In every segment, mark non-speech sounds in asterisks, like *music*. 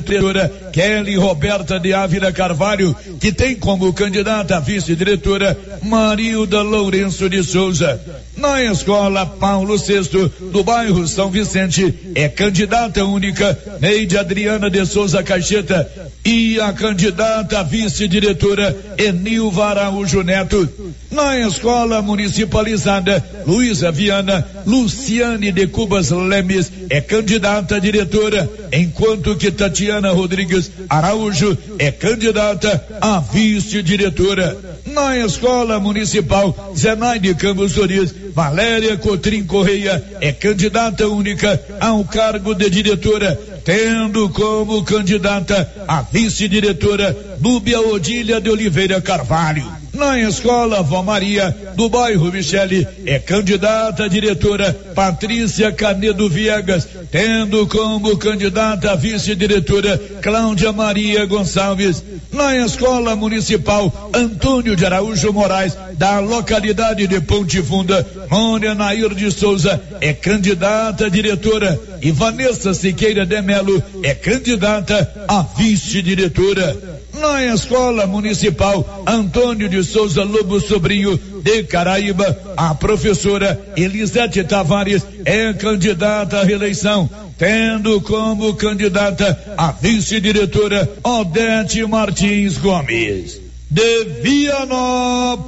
diretora Kelly Roberta de Ávila Carvalho, que tem como candidata a vice-diretora Marilda Lourenço de Souza. Na escola Paulo VI, do bairro São Vicente, é candidata única Neide Adriana de Souza Caixeta e a candidata vice-diretora Enilva Araújo Neto. Na escola municipalizada Luísa Viana, Luciane de Cubas Lemes é candidata a diretora, enquanto que Tatiana Rodrigues Araújo é candidata a vice-diretora. Na escola municipal Zenaide Campos Soris, Valéria Cotrim Correia é candidata única ao cargo de diretora, tendo como candidata a vice-diretora Núbia Odília de Oliveira Carvalho. Na escola Vó Maria, do bairro Michele, é candidata a diretora Patrícia Canedo Viegas, tendo como candidata a vice-diretora Cláudia Maria Gonçalves. Na escola municipal Antônio de Araújo Moraes, da localidade de Ponte Funda, Mônia Nair de Souza é candidata a diretora e Vanessa Siqueira de Melo é candidata a vice-diretora na Escola Municipal Antônio de Souza Lobo Sobrinho de Caraíba, a professora Elisete Tavares é candidata à reeleição, tendo como candidata a vice-diretora Odete Martins Gomes. De Vianópolis,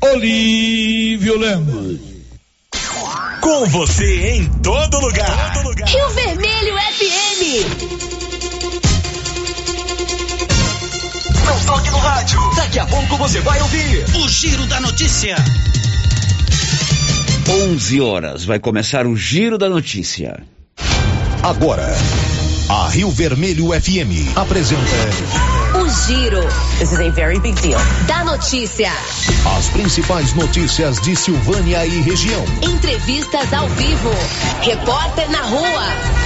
Olívio Lemos. Com você em todo lugar. Todo lugar. Rio Vermelho FM. Não toque no rádio. Daqui a pouco você vai ouvir o Giro da Notícia. 11 horas vai começar o Giro da Notícia. Agora, a Rio Vermelho FM apresenta o Giro. This is a very big deal. Da notícia. As principais notícias de Silvânia e região. Entrevistas ao vivo. Repórter na rua.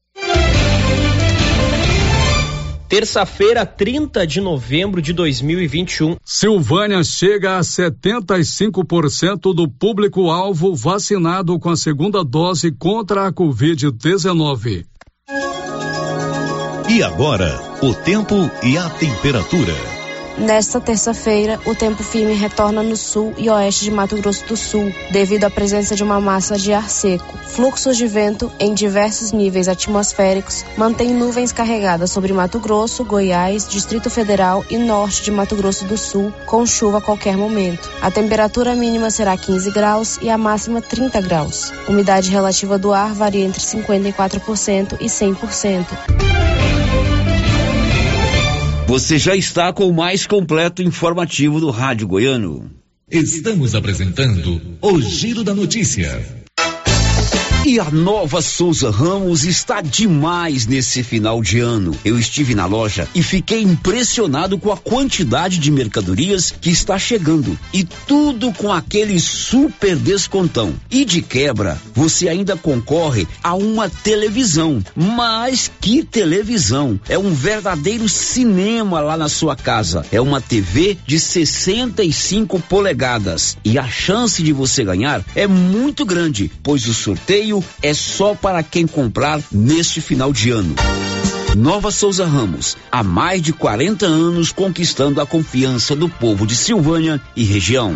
Terça-feira, 30 de novembro de 2021. Silvânia chega a 75% do público-alvo vacinado com a segunda dose contra a Covid-19. E agora, o tempo e a temperatura. Nesta terça-feira, o tempo firme retorna no sul e oeste de Mato Grosso do Sul, devido à presença de uma massa de ar seco. Fluxos de vento em diversos níveis atmosféricos mantêm nuvens carregadas sobre Mato Grosso, Goiás, Distrito Federal e norte de Mato Grosso do Sul, com chuva a qualquer momento. A temperatura mínima será 15 graus e a máxima 30 graus. Umidade relativa do ar varia entre 54% e 100%. Você já está com o mais completo informativo do Rádio Goiano. Estamos apresentando o Giro da Notícia. E a nova Souza Ramos está demais nesse final de ano. Eu estive na loja e fiquei impressionado com a quantidade de mercadorias que está chegando. E tudo com aquele super descontão. E de quebra, você ainda concorre a uma televisão. Mas que televisão! É um verdadeiro cinema lá na sua casa. É uma TV de 65 polegadas. E a chance de você ganhar é muito grande, pois o sorteio é só para quem comprar neste final de ano. Nova Souza Ramos, há mais de 40 anos conquistando a confiança do povo de Silvânia e região.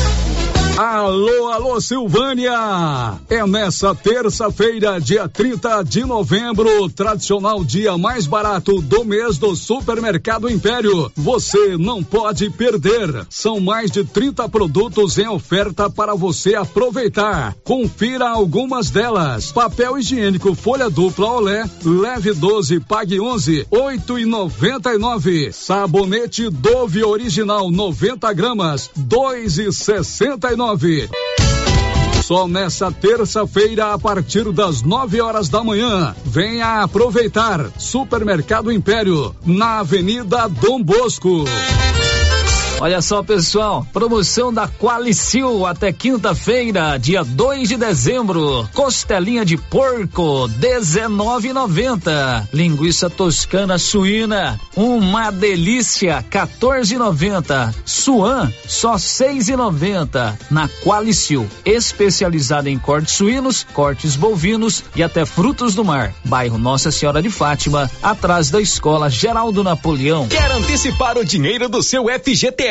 Alô, alô, Silvânia! É nessa terça-feira, dia 30 de novembro, tradicional dia mais barato do mês do Supermercado Império. Você não pode perder. São mais de 30 produtos em oferta para você aproveitar. Confira algumas delas. Papel higiênico folha dupla Olé, leve 12, pague 11, 8 e 99. Sabonete Dove original 90 gramas, 2 e 69 só nessa terça-feira, a partir das 9 horas da manhã, venha aproveitar Supermercado Império, na Avenida Dom Bosco. Olha só, pessoal, promoção da Qualicil até quinta-feira, dia 2 de dezembro. Costelinha de porco, 19,90. Linguiça toscana suína, uma delícia, 14,90. Suan, só 6,90. Na Qualicil, especializada em cortes suínos, cortes bovinos e até frutos do mar. Bairro Nossa Senhora de Fátima, atrás da Escola Geraldo Napoleão. Quer antecipar o dinheiro do seu FGTS?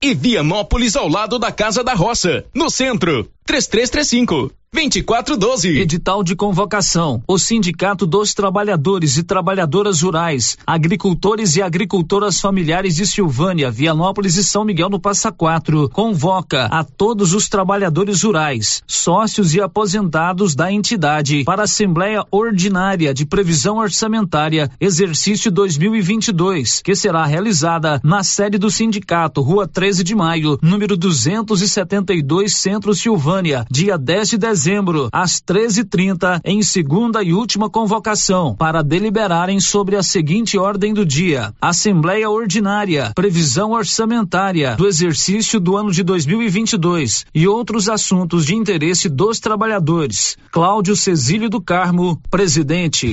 e Vianópolis ao lado da Casa da Roça, no centro. 3335 2412. Edital de convocação. O Sindicato dos Trabalhadores e Trabalhadoras Rurais, Agricultores e Agricultoras Familiares de Silvânia, Vianópolis e São Miguel no Passa Quatro convoca a todos os trabalhadores rurais, sócios e aposentados da entidade para a Assembleia Ordinária de Previsão Orçamentária, exercício 2022, que será realizada na sede do sindicato, Rua 13 de Maio, número 272, Centro Silvânia, dia 10 de dezembro dezembro, às 13h30, em segunda e última convocação, para deliberarem sobre a seguinte ordem do dia: Assembleia Ordinária, Previsão Orçamentária do exercício do ano de 2022 e outros assuntos de interesse dos trabalhadores. Cláudio Cesílio do Carmo, presidente.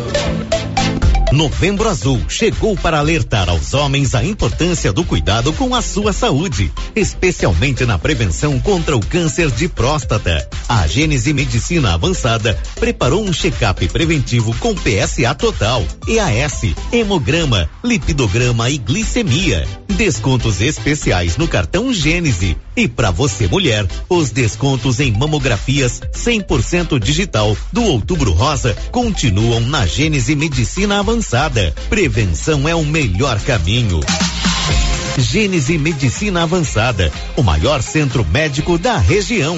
Novembro Azul chegou para alertar aos homens a importância do cuidado com a sua saúde, especialmente na prevenção contra o câncer de próstata. A Gênese Medicina Avançada preparou um check-up preventivo com PSA total, EAS, hemograma, lipidograma e glicemia. Descontos especiais no cartão Gênese. E para você mulher, os descontos em mamografias 100% digital do Outubro Rosa continuam na Gênese Medicina Avançada. Prevenção é o melhor caminho. Gênese Medicina Avançada, o maior centro médico da região.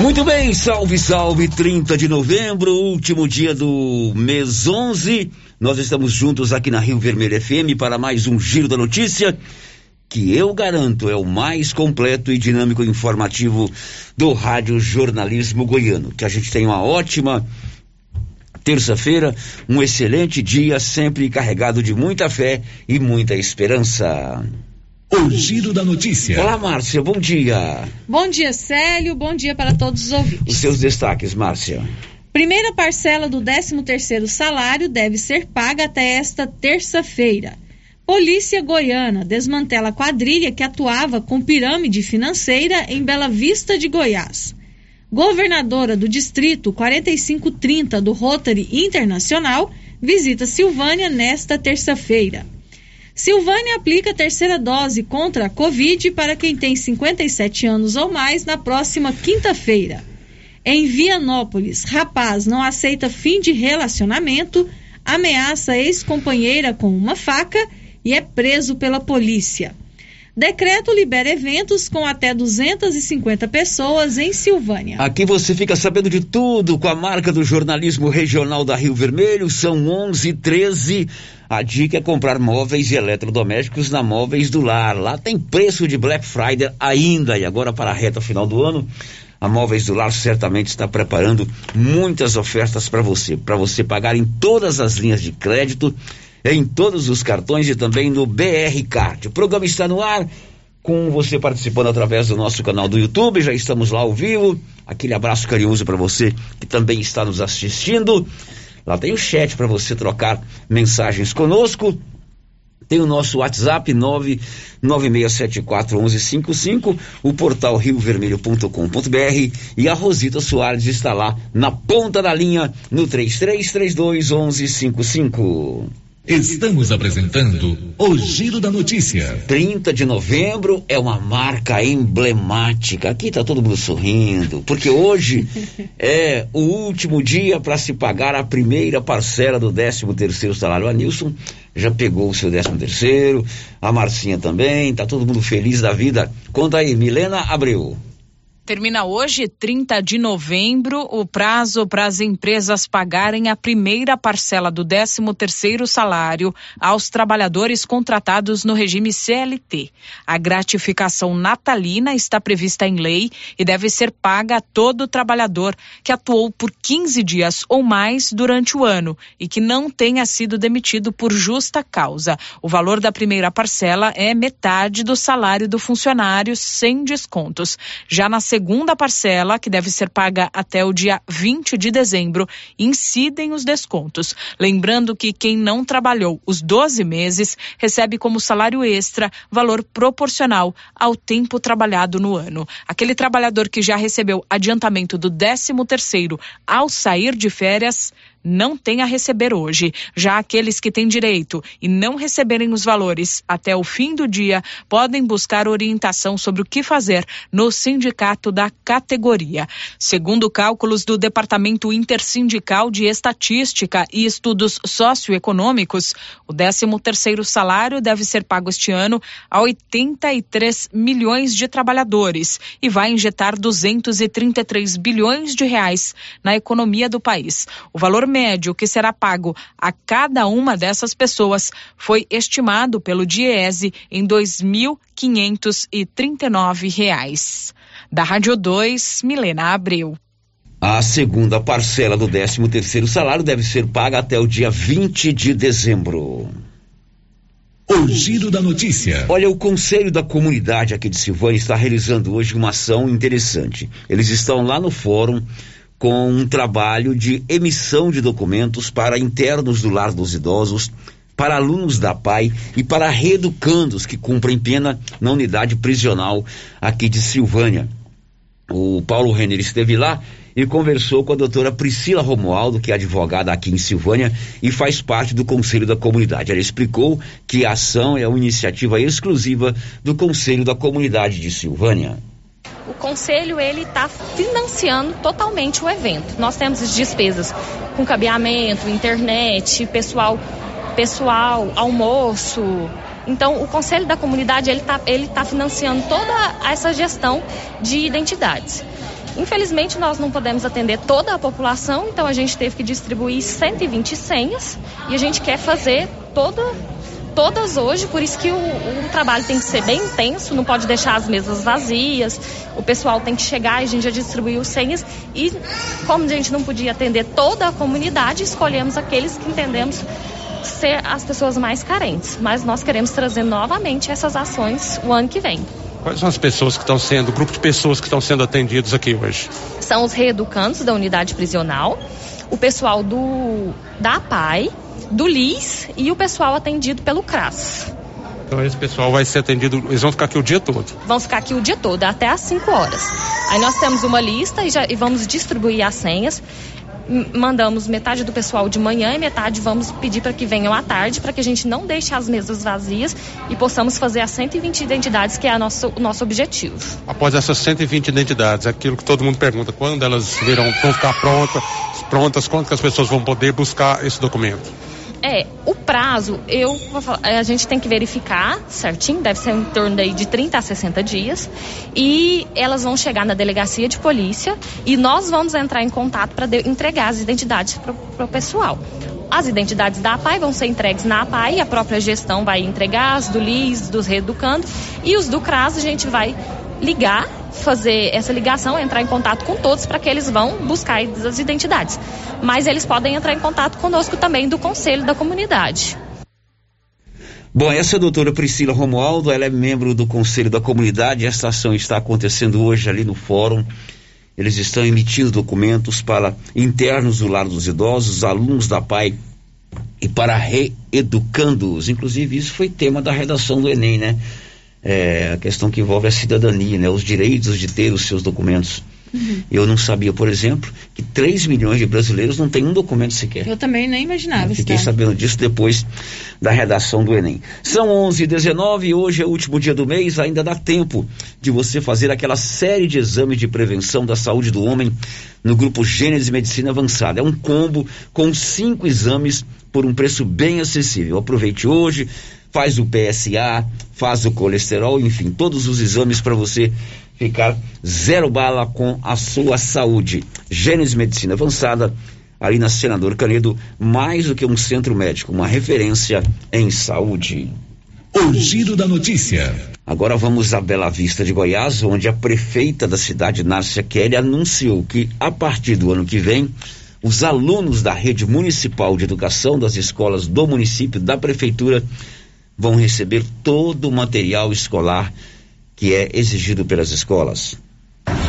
Muito bem, salve, salve, 30 de novembro, último dia do mês 11. Nós estamos juntos aqui na Rio Vermelho FM para mais um Giro da Notícia, que eu garanto é o mais completo e dinâmico informativo do Rádio Jornalismo Goiano. Que a gente tenha uma ótima terça-feira, um excelente dia, sempre carregado de muita fé e muita esperança. O Giro da Notícia. Olá, Márcia, bom dia. Bom dia, Célio, bom dia para todos os ouvintes. Os seus destaques, Márcia. Primeira parcela do 13º salário deve ser paga até esta terça-feira. Polícia Goiana desmantela a quadrilha que atuava com pirâmide financeira em Bela Vista de Goiás. Governadora do Distrito 4530 do Rotary Internacional visita Silvânia nesta terça-feira. Silvânia aplica a terceira dose contra a Covid para quem tem 57 anos ou mais na próxima quinta-feira. Em Vianópolis, rapaz não aceita fim de relacionamento, ameaça ex-companheira com uma faca e é preso pela polícia. Decreto libera eventos com até 250 pessoas em Silvânia. Aqui você fica sabendo de tudo com a marca do jornalismo regional da Rio Vermelho. São 11 13 A dica é comprar móveis e eletrodomésticos na Móveis do Lar. Lá tem preço de Black Friday ainda e agora para a reta final do ano. A Móveis do Lar certamente está preparando muitas ofertas para você, para você pagar em todas as linhas de crédito em todos os cartões e também no BR Card. O programa está no ar com você participando através do nosso canal do YouTube. Já estamos lá ao vivo. Aquele abraço carinhoso para você que também está nos assistindo. Lá tem o chat para você trocar mensagens conosco. Tem o nosso WhatsApp 996741155, o portal riovermelho.com.br e a Rosita Soares está lá na ponta da linha no 33321155. Estamos apresentando o Giro da Notícia. 30 de novembro é uma marca emblemática. Aqui tá todo mundo sorrindo, porque hoje é o último dia para se pagar a primeira parcela do 13 terceiro salário. A Nilson já pegou o seu 13 terceiro, a Marcinha também, tá todo mundo feliz da vida. Conta aí, Milena Abreu. Termina hoje, 30 de novembro, o prazo para as empresas pagarem a primeira parcela do 13º salário aos trabalhadores contratados no regime CLT. A gratificação natalina está prevista em lei e deve ser paga a todo trabalhador que atuou por 15 dias ou mais durante o ano e que não tenha sido demitido por justa causa. O valor da primeira parcela é metade do salário do funcionário sem descontos. Já na segunda parcela, que deve ser paga até o dia 20 de dezembro, incidem os descontos. Lembrando que quem não trabalhou os 12 meses recebe como salário extra valor proporcional ao tempo trabalhado no ano. Aquele trabalhador que já recebeu adiantamento do 13 terceiro ao sair de férias não tem a receber hoje. Já aqueles que têm direito e não receberem os valores até o fim do dia podem buscar orientação sobre o que fazer no sindicato da categoria. Segundo cálculos do Departamento Intersindical de Estatística e Estudos Socioeconômicos, o 13º salário deve ser pago este ano a 83 milhões de trabalhadores e vai injetar 233 bilhões de reais na economia do país. O valor médio que será pago a cada uma dessas pessoas foi estimado pelo Diese em 2.539 reais. Da Rádio 2, Milena Abreu. A segunda parcela do 13 terceiro salário deve ser paga até o dia 20 de dezembro. O Giro da Notícia. Olha, o Conselho da Comunidade aqui de Silvânia está realizando hoje uma ação interessante. Eles estão lá no fórum com um trabalho de emissão de documentos para internos do lar dos idosos, para alunos da PAI e para reeducandos que cumprem pena na unidade prisional aqui de Silvânia. O Paulo Renner esteve lá e conversou com a doutora Priscila Romualdo, que é advogada aqui em Silvânia e faz parte do Conselho da Comunidade. Ela explicou que a ação é uma iniciativa exclusiva do Conselho da Comunidade de Silvânia o conselho ele está financiando totalmente o evento. Nós temos as despesas com cabeamento, internet, pessoal, pessoal, almoço. Então, o conselho da comunidade ele está ele tá financiando toda essa gestão de identidades. Infelizmente, nós não podemos atender toda a população, então a gente teve que distribuir 120 senhas e a gente quer fazer toda todas hoje, por isso que o, o, trabalho tem que ser bem intenso, não pode deixar as mesas vazias, o pessoal tem que chegar, a gente já distribuiu senhas e como a gente não podia atender toda a comunidade, escolhemos aqueles que entendemos ser as pessoas mais carentes. Mas nós queremos trazer novamente essas ações o ano que vem. Quais são as pessoas que estão sendo, o grupo de pessoas que estão sendo atendidos aqui hoje? São os reeducantes da unidade prisional, o pessoal do da APAI, do LIS e o pessoal atendido pelo CRAS. Então esse pessoal vai ser atendido, eles vão ficar aqui o dia todo? Vão ficar aqui o dia todo, até às 5 horas. Aí nós temos uma lista e, já, e vamos distribuir as senhas mandamos metade do pessoal de manhã e metade vamos pedir para que venham à tarde, para que a gente não deixe as mesas vazias e possamos fazer as 120 identidades, que é a nosso, o nosso objetivo. Após essas 120 identidades, aquilo que todo mundo pergunta, quando elas virão, vão ficar prontas, prontas, quando que as pessoas vão poder buscar esse documento? É, o prazo, eu falar, a gente tem que verificar certinho, deve ser em torno aí de 30 a 60 dias. E elas vão chegar na delegacia de polícia e nós vamos entrar em contato para entregar as identidades para o pessoal. As identidades da APAI vão ser entregues na APAI, a própria gestão vai entregar as do LIS, dos reeducando, e os do CRAS a gente vai ligar, fazer essa ligação, entrar em contato com todos para que eles vão buscar as identidades. Mas eles podem entrar em contato conosco também do conselho da comunidade. Bom, essa é a doutora Priscila Romualdo, ela é membro do Conselho da Comunidade. Esta ação está acontecendo hoje ali no fórum. Eles estão emitindo documentos para internos do lar dos idosos, alunos da PAI e para reeducando-os. Inclusive, isso foi tema da redação do Enem, né? É, a questão que envolve a cidadania, né? Os direitos de ter os seus documentos. Uhum. Eu não sabia, por exemplo, que 3 milhões de brasileiros não têm um documento sequer. Eu também nem imaginava. Eu fiquei sabendo disso depois da redação do Enem. São 11 h 19 e hoje é o último dia do mês, ainda dá tempo de você fazer aquela série de exames de prevenção da saúde do homem no grupo Gênesis Medicina Avançada. É um combo com cinco exames por um preço bem acessível. Aproveite hoje, faz o PSA, faz o colesterol, enfim, todos os exames para você ficar zero bala com a sua saúde. Gênesis Medicina Avançada, ali na Senador Canedo, mais do que um centro médico, uma referência em saúde. O giro da notícia. Agora vamos a Bela Vista de Goiás, onde a prefeita da cidade, Nárcia Kelly, anunciou que a partir do ano que vem, os alunos da rede municipal de educação das escolas do município, da prefeitura, vão receber todo o material escolar que é exigido pelas escolas.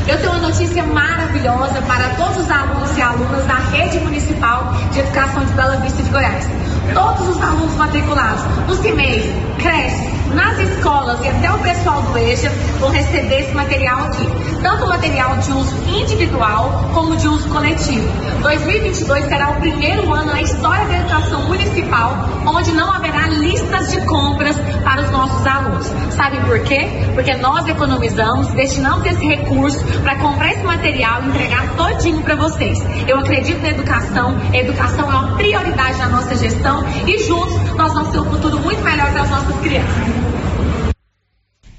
Eu tenho uma notícia maravilhosa para todos os alunos e alunas da Rede Municipal de Educação de Bela Vista de Goiás. Todos os alunos matriculados nos CIMEIs, creches, nas escolas e até o pessoal do EJA vão receber esse material aqui. Tanto material de uso individual como de uso coletivo. 2022 será o primeiro ano na história da educação municipal onde não haverá listas de compras para os nossos alunos. Sabem por quê? Porque nós economizamos, destinamos esse recurso para comprar esse material e entregar todinho para vocês. Eu acredito na educação, a educação é uma prioridade na nossa gestão e juntos nós vamos ter um futuro muito melhor para as nossas crianças.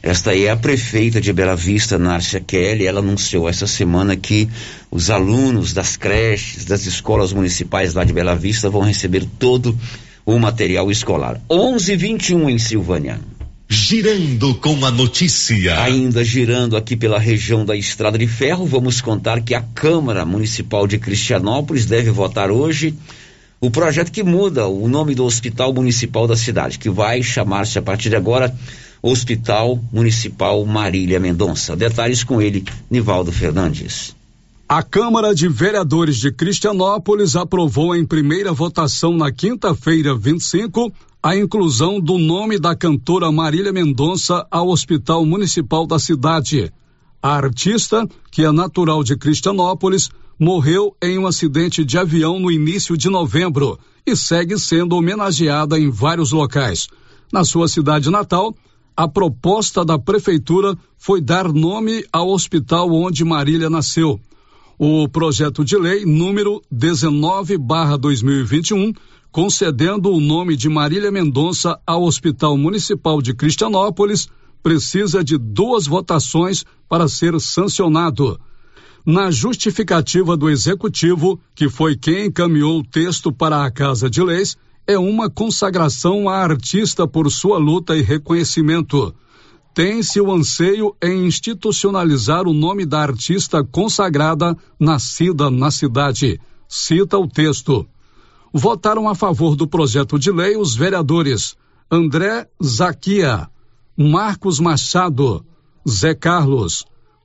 Esta aí é a prefeita de Bela Vista, Nárcia Kelly. Ela anunciou essa semana que os alunos das creches, das escolas municipais lá de Bela Vista vão receber todo o material escolar. 11:21 em Silvânia. Girando com a notícia. Ainda girando aqui pela região da Estrada de Ferro, vamos contar que a Câmara Municipal de Cristianópolis deve votar hoje o projeto que muda o nome do Hospital Municipal da cidade, que vai chamar-se a partir de agora Hospital Municipal Marília Mendonça. Detalhes com ele, Nivaldo Fernandes. A Câmara de Vereadores de Cristianópolis aprovou em primeira votação na quinta-feira, 25, a inclusão do nome da cantora Marília Mendonça ao Hospital Municipal da cidade. A artista, que é natural de Cristianópolis, morreu em um acidente de avião no início de novembro e segue sendo homenageada em vários locais. Na sua cidade natal, a proposta da prefeitura foi dar nome ao hospital onde Marília nasceu. O projeto de lei número 19/2021, concedendo o nome de Marília Mendonça ao Hospital Municipal de Cristianópolis, precisa de duas votações para ser sancionado. Na justificativa do executivo, que foi quem encaminhou o texto para a Casa de Leis, é uma consagração à artista por sua luta e reconhecimento. Tem-se o anseio em institucionalizar o nome da artista consagrada nascida na cidade. Cita o texto. Votaram a favor do projeto de lei os vereadores André Zaquia, Marcos Machado, Zé Carlos,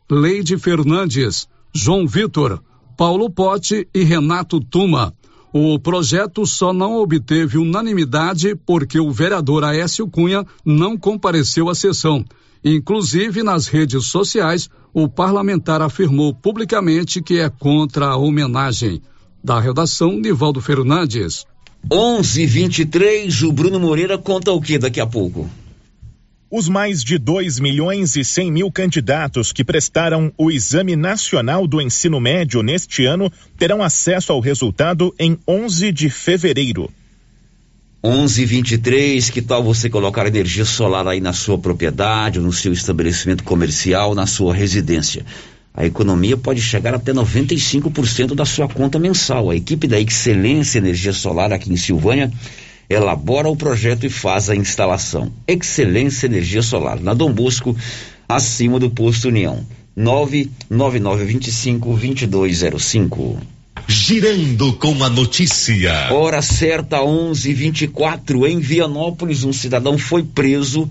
Leide Fernandes, João Vitor, Paulo Pote e Renato Tuma. O projeto só não obteve unanimidade porque o vereador Aécio Cunha não compareceu à sessão. Inclusive, nas redes sociais, o parlamentar afirmou publicamente que é contra a homenagem. Da redação, Nivaldo Fernandes. 11:23 o Bruno Moreira conta o que daqui a pouco? Os mais de 2 milhões e 100 mil candidatos que prestaram o Exame Nacional do Ensino Médio neste ano terão acesso ao resultado em 11 de fevereiro. 11:23 que tal você colocar energia solar aí na sua propriedade, no seu estabelecimento comercial, na sua residência? A economia pode chegar até 95% da sua conta mensal. A equipe da Excelência Energia Solar aqui em Silvânia elabora o projeto e faz a instalação. Excelência Energia Solar, na Dom Bosco, acima do posto União. 99925 2205. girando com a notícia. Hora certa, 11:24 em Vianópolis, um cidadão foi preso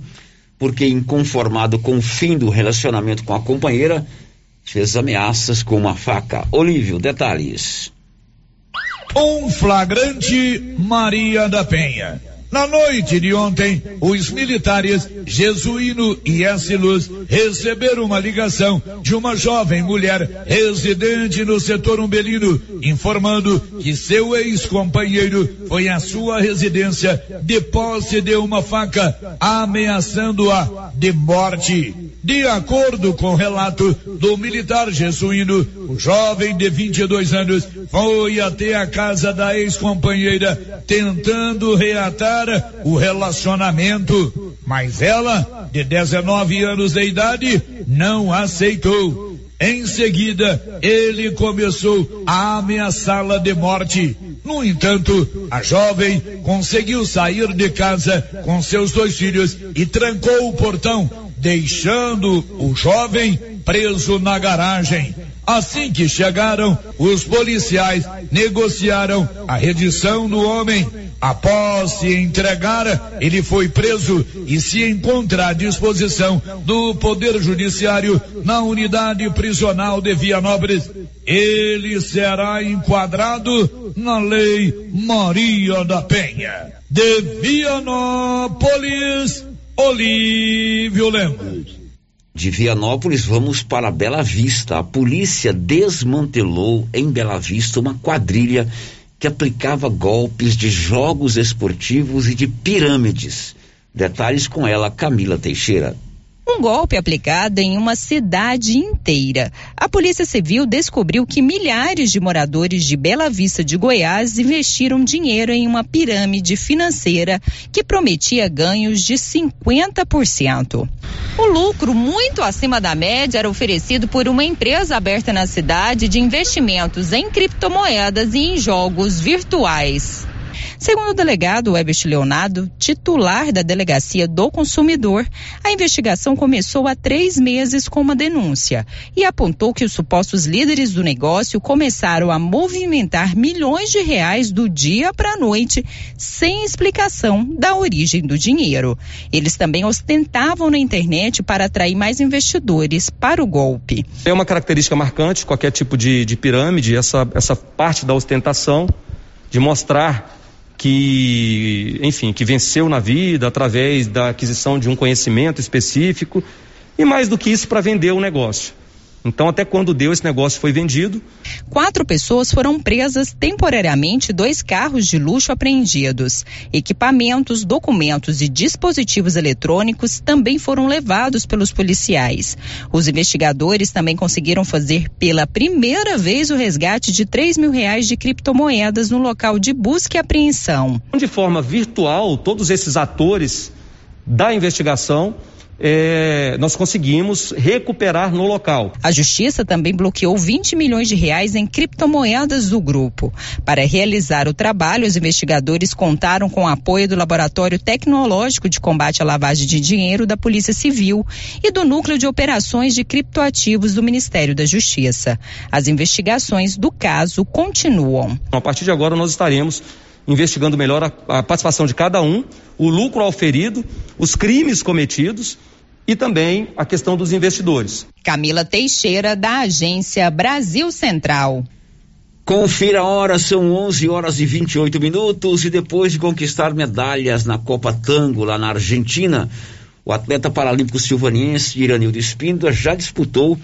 porque, inconformado com o fim do relacionamento com a companheira, fez ameaças com uma faca. Olívio, detalhes. Um flagrante Maria da Penha. Na noite de ontem, os militares Jesuíno e Écilos receberam uma ligação de uma jovem mulher residente no setor umbelino, informando que seu ex-companheiro foi à sua residência de posse de uma faca, ameaçando-a de morte. De acordo com o relato do militar jesuíno, o jovem de 22 anos foi até a casa da ex-companheira tentando reatar o relacionamento, mas ela, de 19 anos de idade, não aceitou. Em seguida, ele começou a ameaçá-la de morte. No entanto, a jovem conseguiu sair de casa com seus dois filhos e trancou o portão, deixando o jovem preso na garagem. Assim que chegaram, os policiais negociaram a redição do homem. Após se entregar, ele foi preso e se encontra à disposição do Poder Judiciário na unidade prisional de Vianópolis. Ele será enquadrado na Lei Maria da Penha. De Vianópolis, Olívio Lemos. De Vianópolis, vamos para Bela Vista. A polícia desmantelou em Bela Vista uma quadrilha que aplicava golpes de jogos esportivos e de pirâmides. Detalhes com ela, Camila Teixeira. Um golpe aplicado em uma cidade inteira. A Polícia Civil descobriu que milhares de moradores de Bela Vista de Goiás investiram dinheiro em uma pirâmide financeira que prometia ganhos de 50%. O lucro muito acima da média era oferecido por uma empresa aberta na cidade de investimentos em criptomoedas e em jogos virtuais. Segundo o delegado Webst Leonardo, titular da Delegacia do Consumidor, a investigação começou há três meses com uma denúncia e apontou que os supostos líderes do negócio começaram a movimentar milhões de reais do dia para a noite, sem explicação da origem do dinheiro. Eles também ostentavam na internet para atrair mais investidores para o golpe. É uma característica marcante, qualquer tipo de, de pirâmide, essa, essa parte da ostentação, de mostrar que, enfim, que venceu na vida através da aquisição de um conhecimento específico e mais do que isso para vender o negócio. Então, até quando deu esse negócio foi vendido. Quatro pessoas foram presas temporariamente, dois carros de luxo apreendidos. Equipamentos, documentos e dispositivos eletrônicos também foram levados pelos policiais. Os investigadores também conseguiram fazer pela primeira vez o resgate de 3 mil reais de criptomoedas no local de busca e apreensão. De forma virtual, todos esses atores da investigação é, nós conseguimos recuperar no local. A justiça também bloqueou 20 milhões de reais em criptomoedas do grupo. Para realizar o trabalho, os investigadores contaram com o apoio do Laboratório Tecnológico de Combate à Lavagem de Dinheiro da Polícia Civil e do Núcleo de Operações de Criptoativos do Ministério da Justiça. As investigações do caso continuam. A partir de agora, nós estaremos investigando melhor a, a participação de cada um, o lucro auferido, os crimes cometidos e também a questão dos investidores. Camila Teixeira, da agência Brasil Central. Confira a hora, são 11 horas e 28 minutos. E depois de conquistar medalhas na Copa Tango, lá na Argentina, o atleta paralímpico silvaniense Iranildo Espíndola já disputou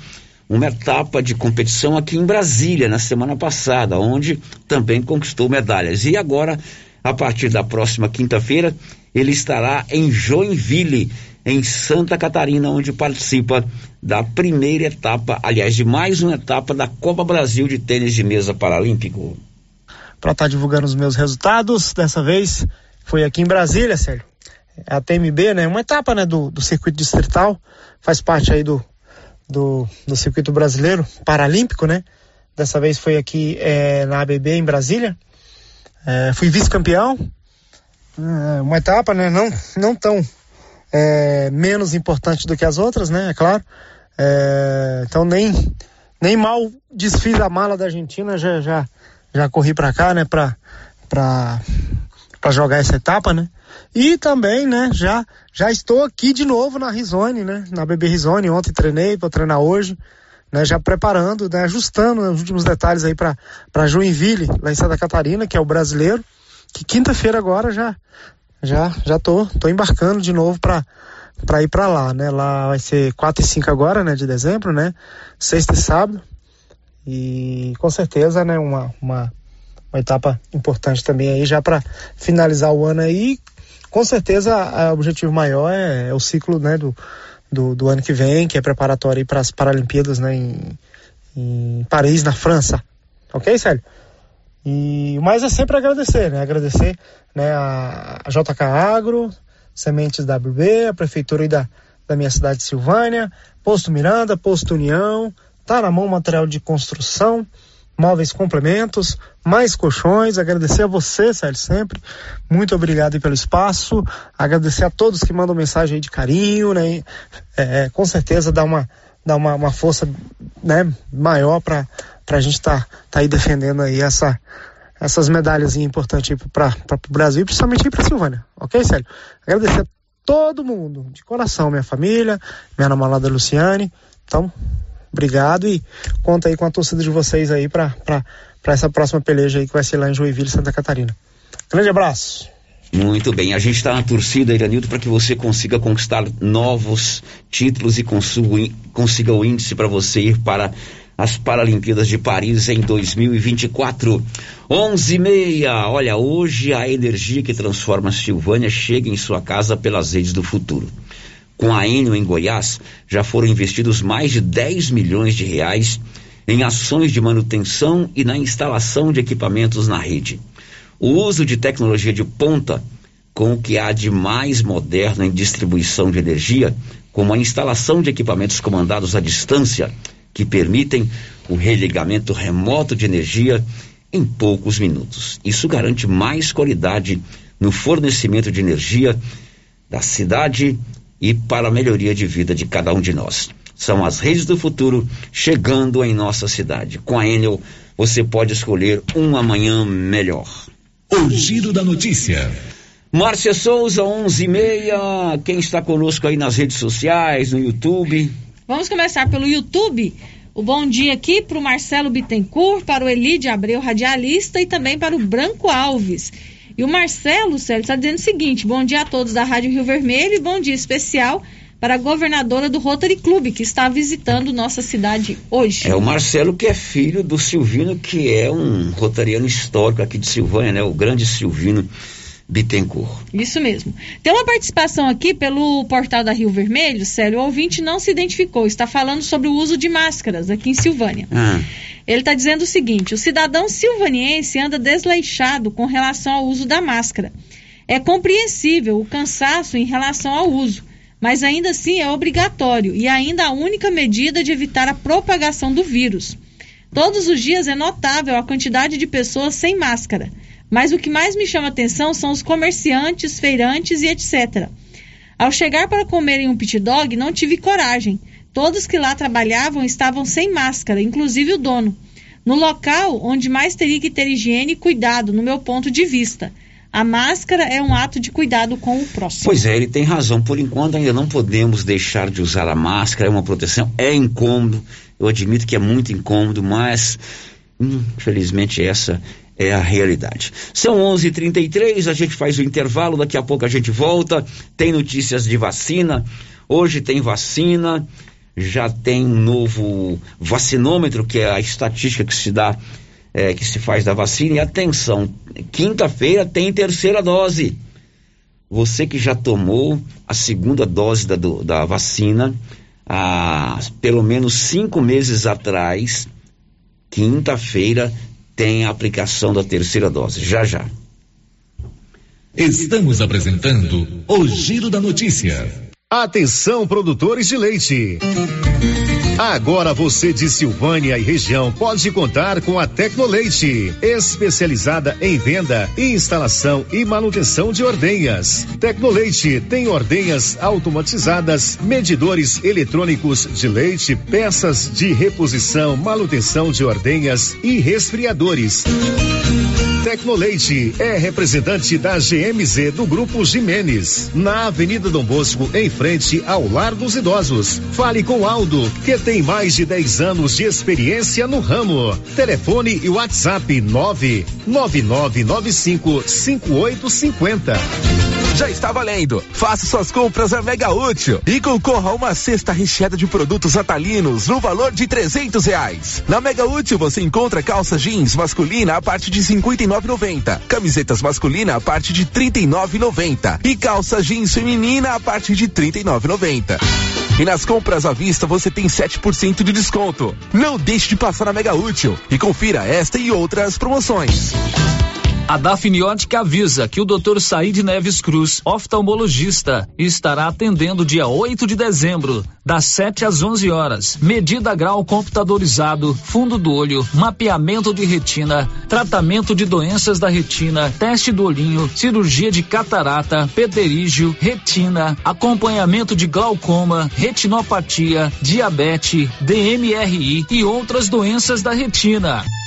uma etapa de competição aqui em Brasília na semana passada, onde também conquistou medalhas. E agora, a partir da próxima quinta-feira, ele estará em Joinville, em Santa Catarina, onde participa da primeira etapa, aliás, de mais uma etapa da Copa Brasil de Tênis de Mesa Paralímpico. Para estar tá divulgando os meus resultados, dessa vez foi aqui em Brasília, Sérgio. É a TMB, né? Uma etapa né, do, do circuito distrital, faz parte aí do, do, do circuito brasileiro paralímpico, né? Dessa vez foi aqui é, na ABB em Brasília. É, fui vice-campeão. É, uma etapa, né? Não, não tão é, menos importante do que as outras, né? É claro. É, então nem, nem mal desfiz a mala da Argentina, já, já, já corri para cá, né, para para para jogar essa etapa, né? E também, né, já já estou aqui de novo na Rizone, né, na BB Rizone, ontem treinei, vou treinar hoje, né, já preparando, né, ajustando os últimos detalhes aí para Joinville, lá em Santa Catarina, que é o brasileiro, que quinta-feira agora já já já tô tô embarcando de novo para para ir para lá, né? Lá vai ser 4 e 5 agora, né, de dezembro, né? Sexta e sábado. E com certeza, né, uma, uma, uma etapa importante também aí já para finalizar o ano aí. Com certeza, o objetivo maior é, é o ciclo, né, do, do, do, ano que vem, que é preparatório para as Paralimpíadas, né, em, em Paris, na França. Ok, Célio? E mais é sempre agradecer, né? Agradecer né, a, a JK Agro, Sementes WB, a prefeitura da, da minha cidade de Silvânia, Posto Miranda, Posto União, tá na mão material de construção, móveis complementos, mais colchões, agradecer a você, Sérgio, sempre, muito obrigado pelo espaço, agradecer a todos que mandam mensagem de carinho, né, é, é com certeza dá uma, dá uma, uma força, né, maior para a gente estar tá, tá aí defendendo aí essa, essas medalhas importantes para o Brasil e principalmente para Silvânia. Ok, Célio? Agradecer a todo mundo, de coração, minha família, minha namorada Luciane. Então, obrigado e conta aí com a torcida de vocês aí para essa próxima peleja aí que vai ser lá em Joinville, Santa Catarina. Grande abraço. Muito bem, a gente está na torcida, Iranildo, para que você consiga conquistar novos títulos e consiga, o índice para você ir para as Paralimpíadas de Paris em 2024. 11 e meia. Olha, hoje a energia que transforma a Silvânia chega em sua casa pelas redes do futuro. Com a Enio em Goiás, já foram investidos mais de 10 milhões de reais em ações de manutenção e na instalação de equipamentos na rede. O uso de tecnologia de ponta, com o que há de mais moderno em distribuição de energia, como a instalação de equipamentos comandados à distância, que permitem o religamento remoto de energia em poucos minutos. Isso garante mais qualidade no fornecimento de energia da cidade e para a melhoria de vida de cada um de nós. São as redes do futuro chegando em nossa cidade. Com a Enel, você pode escolher um amanhã melhor. O giro da notícia. Márcia Souza, onze e meia. Quem está conosco aí nas redes sociais, no YouTube? Vamos começar pelo YouTube. O bom dia aqui para o Marcelo Bittencourt, para o Elide Abreu, radialista, e também para o Branco Alves. E o Marcelo, Célio, está dizendo o seguinte: bom dia a todos da Rádio Rio Vermelho e bom dia especial para a governadora do Rotary Club, que está visitando nossa cidade hoje. É o Marcelo, que é filho do Silvino, que é um rotariano histórico aqui de Silvânia, né? O grande Silvino Bittencourt. Isso mesmo. Tem uma participação aqui pelo portal da Rio Vermelho, sério, o ouvinte não se identificou, está falando sobre o uso de máscaras aqui em Silvânia. Ah. Ele está dizendo o seguinte: o cidadão silvaniense anda desleixado com relação ao uso da máscara. É compreensível o cansaço em relação ao uso, mas ainda assim é obrigatório e ainda a única medida de evitar a propagação do vírus. Todos os dias é notável a quantidade de pessoas sem máscara. Mas o que mais me chama atenção são os comerciantes, feirantes e etc. Ao chegar para comer em um pit dog, não tive coragem. Todos que lá trabalhavam estavam sem máscara, inclusive o dono. No local onde mais teria que ter higiene e cuidado, no meu ponto de vista. A máscara é um ato de cuidado com o próximo. Pois é, ele tem razão. Por enquanto ainda não podemos deixar de usar a máscara, é uma proteção, é incômodo. Eu admito que é muito incômodo, mas infelizmente essa é a realidade. São 11:33, a gente faz o intervalo, daqui a pouco a gente volta. Tem notícias de vacina. Hoje tem vacina, já tem um novo vacinômetro, que é a estatística que se dá, é, que se faz da vacina. E atenção, quinta-feira tem terceira dose. Você que já tomou a segunda dose da, do, da vacina, há pelo menos cinco meses atrás, quinta-feira tem a aplicação da terceira dose. Já já. Estamos apresentando o Giro da Notícia. Atenção, produtores de leite. Agora você de Silvânia e região pode contar com a Tecnoleite, especializada em venda, instalação e manutenção de ordenhas. Tecnoleite tem ordenhas automatizadas, medidores eletrônicos de leite, peças de reposição, manutenção de ordenhas e resfriadores. Tecnoleite é representante da GMZ do Grupo Jimenez, na Avenida Dom Bosco, em frente ao Lar dos Idosos. Fale com Aldo, que tem mais de 10 anos de experiência no ramo. Telefone e WhatsApp 99995 5850. Já está valendo. Faça suas compras a Mega Útil e concorra a uma cesta recheada de produtos atalinos no valor de trezentos reais. Na Mega Útil você encontra calça jeans masculina a partir de cinquenta e camisetas masculina a partir de trinta e nove noventa e calça jeans feminina a partir de trinta e nove noventa. E nas compras à vista você tem 7% de desconto. Não deixe de passar na Mega Útil e confira esta e outras promoções. A Dafniótica avisa que o Dr. Said Neves Cruz, oftalmologista, estará atendendo dia 8 de dezembro, das 7 às 11 horas. Medida grau computadorizado, fundo do olho, mapeamento de retina, tratamento de doenças da retina, teste do olhinho, cirurgia de catarata, pterígio, retina, acompanhamento de glaucoma, retinopatia, diabetes, DMRI e outras doenças da retina.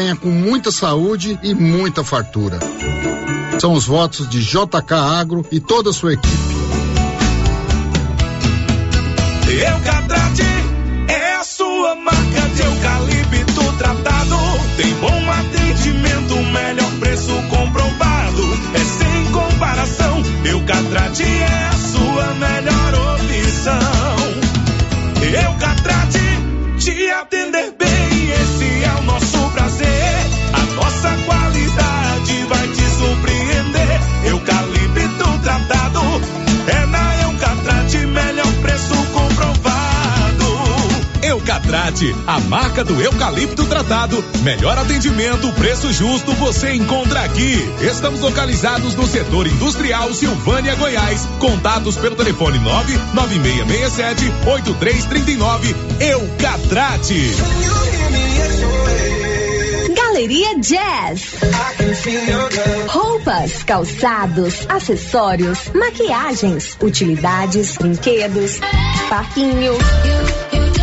venha com muita saúde e muita fartura. São os votos de JK Agro e toda a sua equipe. É a sua marca Eucatrate, a marca do eucalipto tratado. Melhor atendimento, preço justo, você encontra aqui. Estamos localizados no setor industrial Silvânia, Goiás. Contatos pelo telefone 99667 8339. Eucatrate. Galeria Jazz. Roupas, calçados, acessórios, maquiagens, utilidades, brinquedos, parquinho.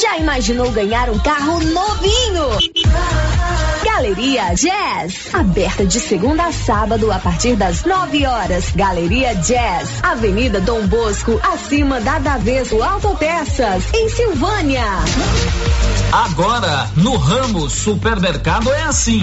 Já imaginou ganhar um carro novinho? Galeria Jazz, aberta de segunda a sábado a partir das 9 horas. Galeria Jazz, Avenida Dom Bosco, acima da Daveso Autopeças, em Silvânia. Agora, no ramo supermercado é assim.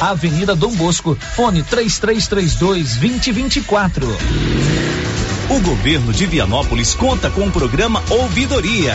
Avenida Dom Bosco, fone 3332 2024. O governo de Vianópolis conta com o programa Ouvidoria.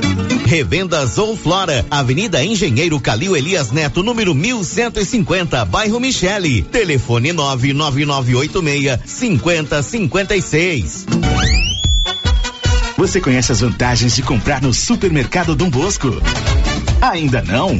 Revendas ou Flora, Avenida Engenheiro Calil Elias Neto, número 1150, bairro Michele. Telefone 99986 5056. Você conhece as vantagens de comprar no supermercado Dom Bosco? Ainda não?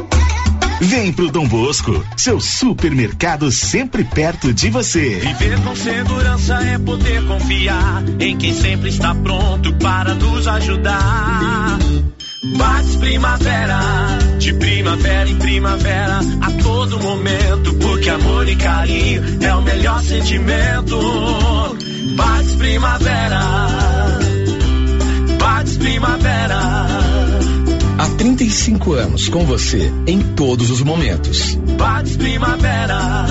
Vem pro Dom Bosco, seu supermercado sempre perto de você. Viver com segurança é poder confiar em quem sempre está pronto para nos ajudar. Bates Primavera, de primavera em primavera, a todo momento, porque amor e carinho é o melhor sentimento. Bates Primavera, Bates Primavera. Há 35 anos com você em todos os momentos. Bates Primavera.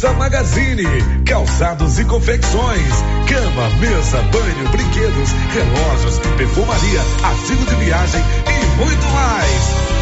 Aliança Magazine, calçados e confecções, cama, mesa, banho, brinquedos, relógios, perfumaria, artigo de viagem e muito mais.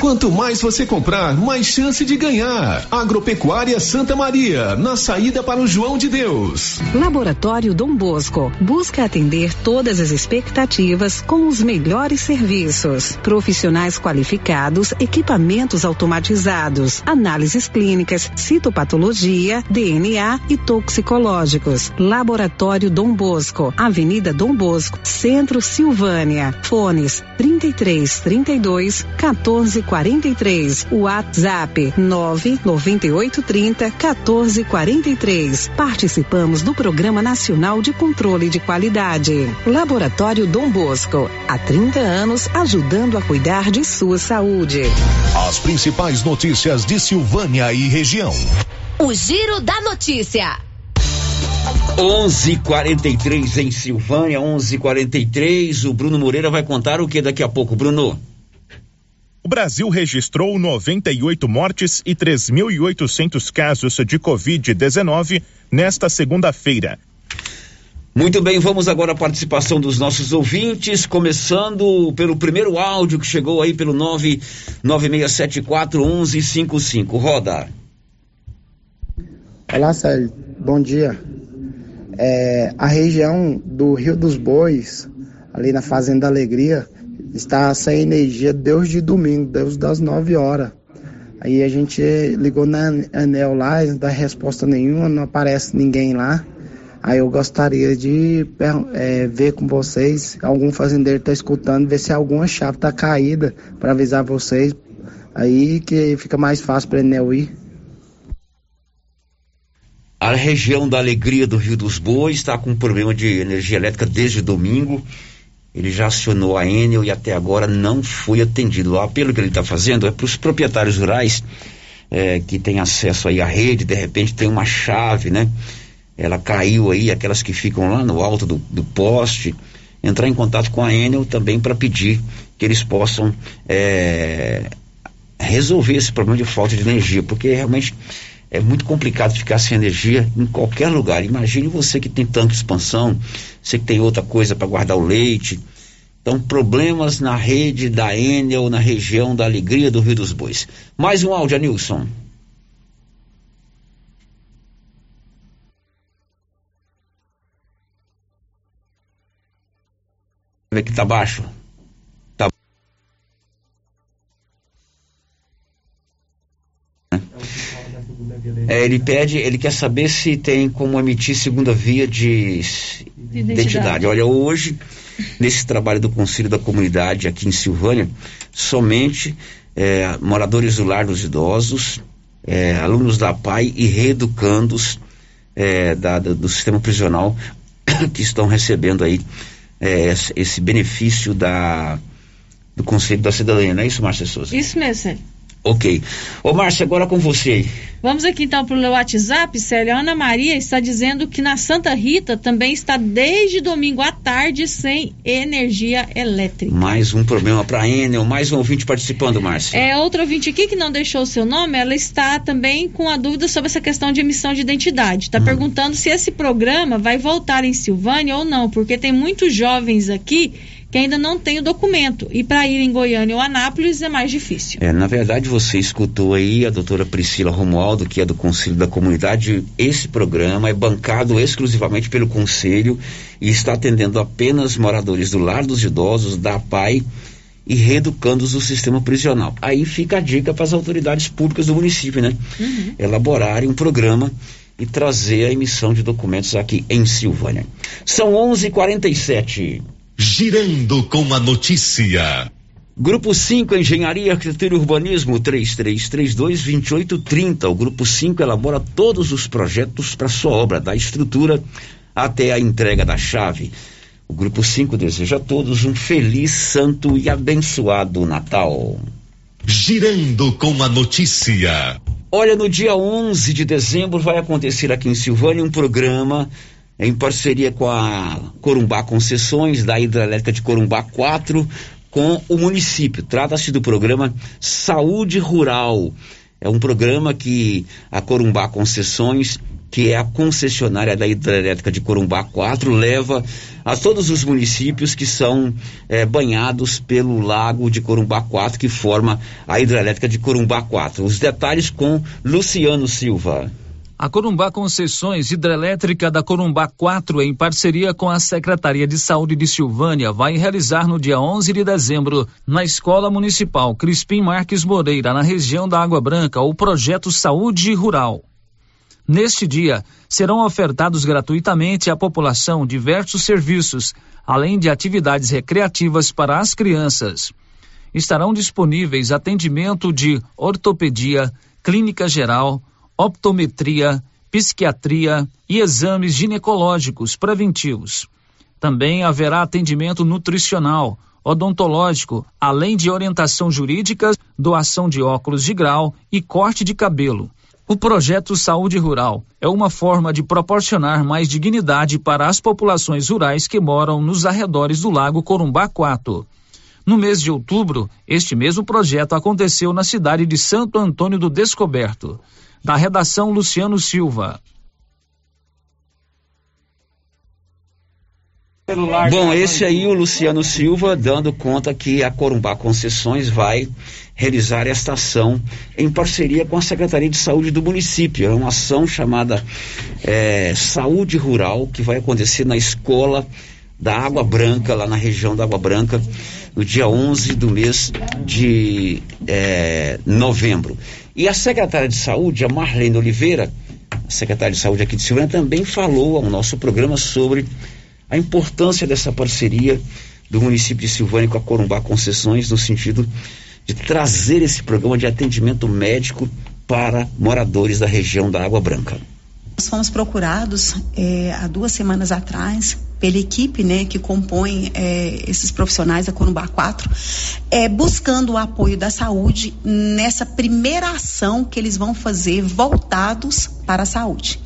Quanto mais você comprar, mais chance de ganhar. Agropecuária Santa Maria, na saída para o João de Deus. Laboratório Dom Bosco busca atender todas as expectativas com os melhores serviços. Profissionais qualificados, equipamentos automatizados, análises clínicas, citopatologia, DNA e toxicológicos. Laboratório Dom Bosco, Avenida Dom Bosco, Centro Silvânia. Fones 33 32 14 1443. WhatsApp 99830 1443. Participamos do Programa Nacional de Controle de Qualidade. Laboratório Dom Bosco. Há 30 anos ajudando a cuidar de sua saúde. As principais notícias de Silvânia e região. O Giro da Notícia. 11:43 em Silvânia, 11:43. O Bruno Moreira vai contar o que daqui a pouco, Bruno? O Brasil registrou 98 mortes e 3.800 casos de Covid-19 nesta segunda-feira. Muito bem, vamos agora à participação dos nossos ouvintes, começando pelo primeiro áudio que chegou aí pelo 996741155. Roda. Olá, Célio. Bom dia. É, a região do Rio dos Bois, ali na Fazenda Alegria, está sem energia desde domingo, desde das 9 horas. Aí a gente ligou na Anel lá, não dá resposta nenhuma, não aparece ninguém lá. Aí eu gostaria de é, ver com vocês, algum fazendeiro está escutando, ver se alguma chave está caída para avisar vocês. Aí que fica mais fácil para Enel ir. A região da Alegria do Rio dos Bois está com problema de energia elétrica desde domingo. Ele já acionou a Enel e até agora não foi atendido. O apelo que ele está fazendo é para os proprietários rurais é, que têm acesso aí à rede, de repente tem uma chave, né? Ela caiu aí, aquelas que ficam lá no alto do, do poste, entrar em contato com a Enel também para pedir que eles possam é, resolver esse problema de falta de energia, porque realmente é muito complicado ficar sem energia em qualquer lugar. Imagine você que tem tanque de expansão, você que tem outra coisa para guardar o leite. Então, problemas na rede da Enel, na região da Alegria do Rio dos Bois. Mais um áudio, Nilson. Vê que tá baixo. É, ele pede, ele quer saber se tem como emitir segunda via de, de identidade. identidade. Olha, hoje, nesse trabalho do Conselho da Comunidade aqui em Silvânia, somente é, moradores do lar dos idosos, é, alunos da PAI e reeducandos é, da, do sistema prisional *coughs* que estão recebendo aí é, esse benefício da, do Conselho da Cidadania, não é isso, Márcia Souza? Isso mesmo. Ok. Ô, Márcia, agora com você. Vamos aqui então para o WhatsApp, Célio. A Ana Maria está dizendo que na Santa Rita também está desde domingo à tarde sem energia elétrica. Mais um problema para a Enel, mais um ouvinte participando, Márcia. É, outro ouvinte aqui que não deixou o seu nome, ela está também com a dúvida sobre essa questão de emissão de identidade. Está hum. perguntando se esse programa vai voltar em Silvânia ou não, porque tem muitos jovens aqui que ainda não tem o documento. E para ir em Goiânia ou Anápolis é mais difícil. É, na verdade, você escutou aí a doutora Priscila Romualdo, que é do Conselho da Comunidade. Esse programa é bancado exclusivamente pelo Conselho e está atendendo apenas moradores do Lar dos Idosos, da PAI e reeducando-os do sistema prisional. Aí fica a dica para as autoridades públicas do município, né? Uhum. Elaborarem um programa e trazer a emissão de documentos aqui em Silvânia. São 11:47. Girando com a notícia. Grupo 5, Engenharia, Arquitetura e Urbanismo, 3332-2830. O Grupo 5 elabora todos os projetos para sua obra, da estrutura até a entrega da chave. O Grupo 5 deseja a todos um feliz, santo e abençoado Natal. Girando com a notícia. Olha, no dia 11 de dezembro vai acontecer aqui em Silvânia um programa em parceria com a Corumbá Concessões, da Hidrelétrica de Corumbá 4, com o município. Trata-se do programa Saúde Rural. É um programa que a Corumbá Concessões, que é a concessionária da hidrelétrica de Corumbá 4, leva a todos os municípios que são é, banhados pelo lago de Corumbá 4, que forma a hidrelétrica de Corumbá 4. Os detalhes com Luciano Silva. A Corumbá Concessões Hidrelétrica da Corumbá 4, em parceria com a Secretaria de Saúde de Silvânia, vai realizar no dia 11 de dezembro, na Escola Municipal Crispim Marques Moreira, na região da Água Branca, o projeto Saúde Rural. Neste dia, serão ofertados gratuitamente à população diversos serviços, além de atividades recreativas para as crianças. estarão disponíveis atendimento de ortopedia, clínica geral, optometria, psiquiatria e exames ginecológicos preventivos. Também haverá atendimento nutricional, odontológico, além de orientação jurídica, doação de óculos de grau e corte de cabelo. O projeto Saúde Rural é uma forma de proporcionar mais dignidade para as populações rurais que moram nos arredores do Lago Corumbá 4. No mês de outubro, este mesmo projeto aconteceu na cidade de Santo Antônio do Descoberto. Da redação Luciano Silva. Bom, esse aí o Luciano Silva dando conta que a Corumbá Concessões vai realizar esta ação em parceria com a Secretaria de Saúde do município. É uma ação chamada é, Saúde Rural que vai acontecer na escola da Água Branca, lá na região da Água Branca, no dia 11 do mês de é, novembro. E a secretária de Saúde, a Marlene Oliveira, a secretária de Saúde aqui de Silvânia, também falou ao nosso programa sobre a importância dessa parceria do município de Silvânia com a Corumbá Concessões, no sentido de trazer esse programa de atendimento médico para moradores da região da Água Branca. Nós fomos procurados é, há duas semanas atrás pela equipe né, que compõe é, esses profissionais da Corumbá 4, é, buscando o apoio da saúde nessa primeira ação que eles vão fazer voltados para a saúde.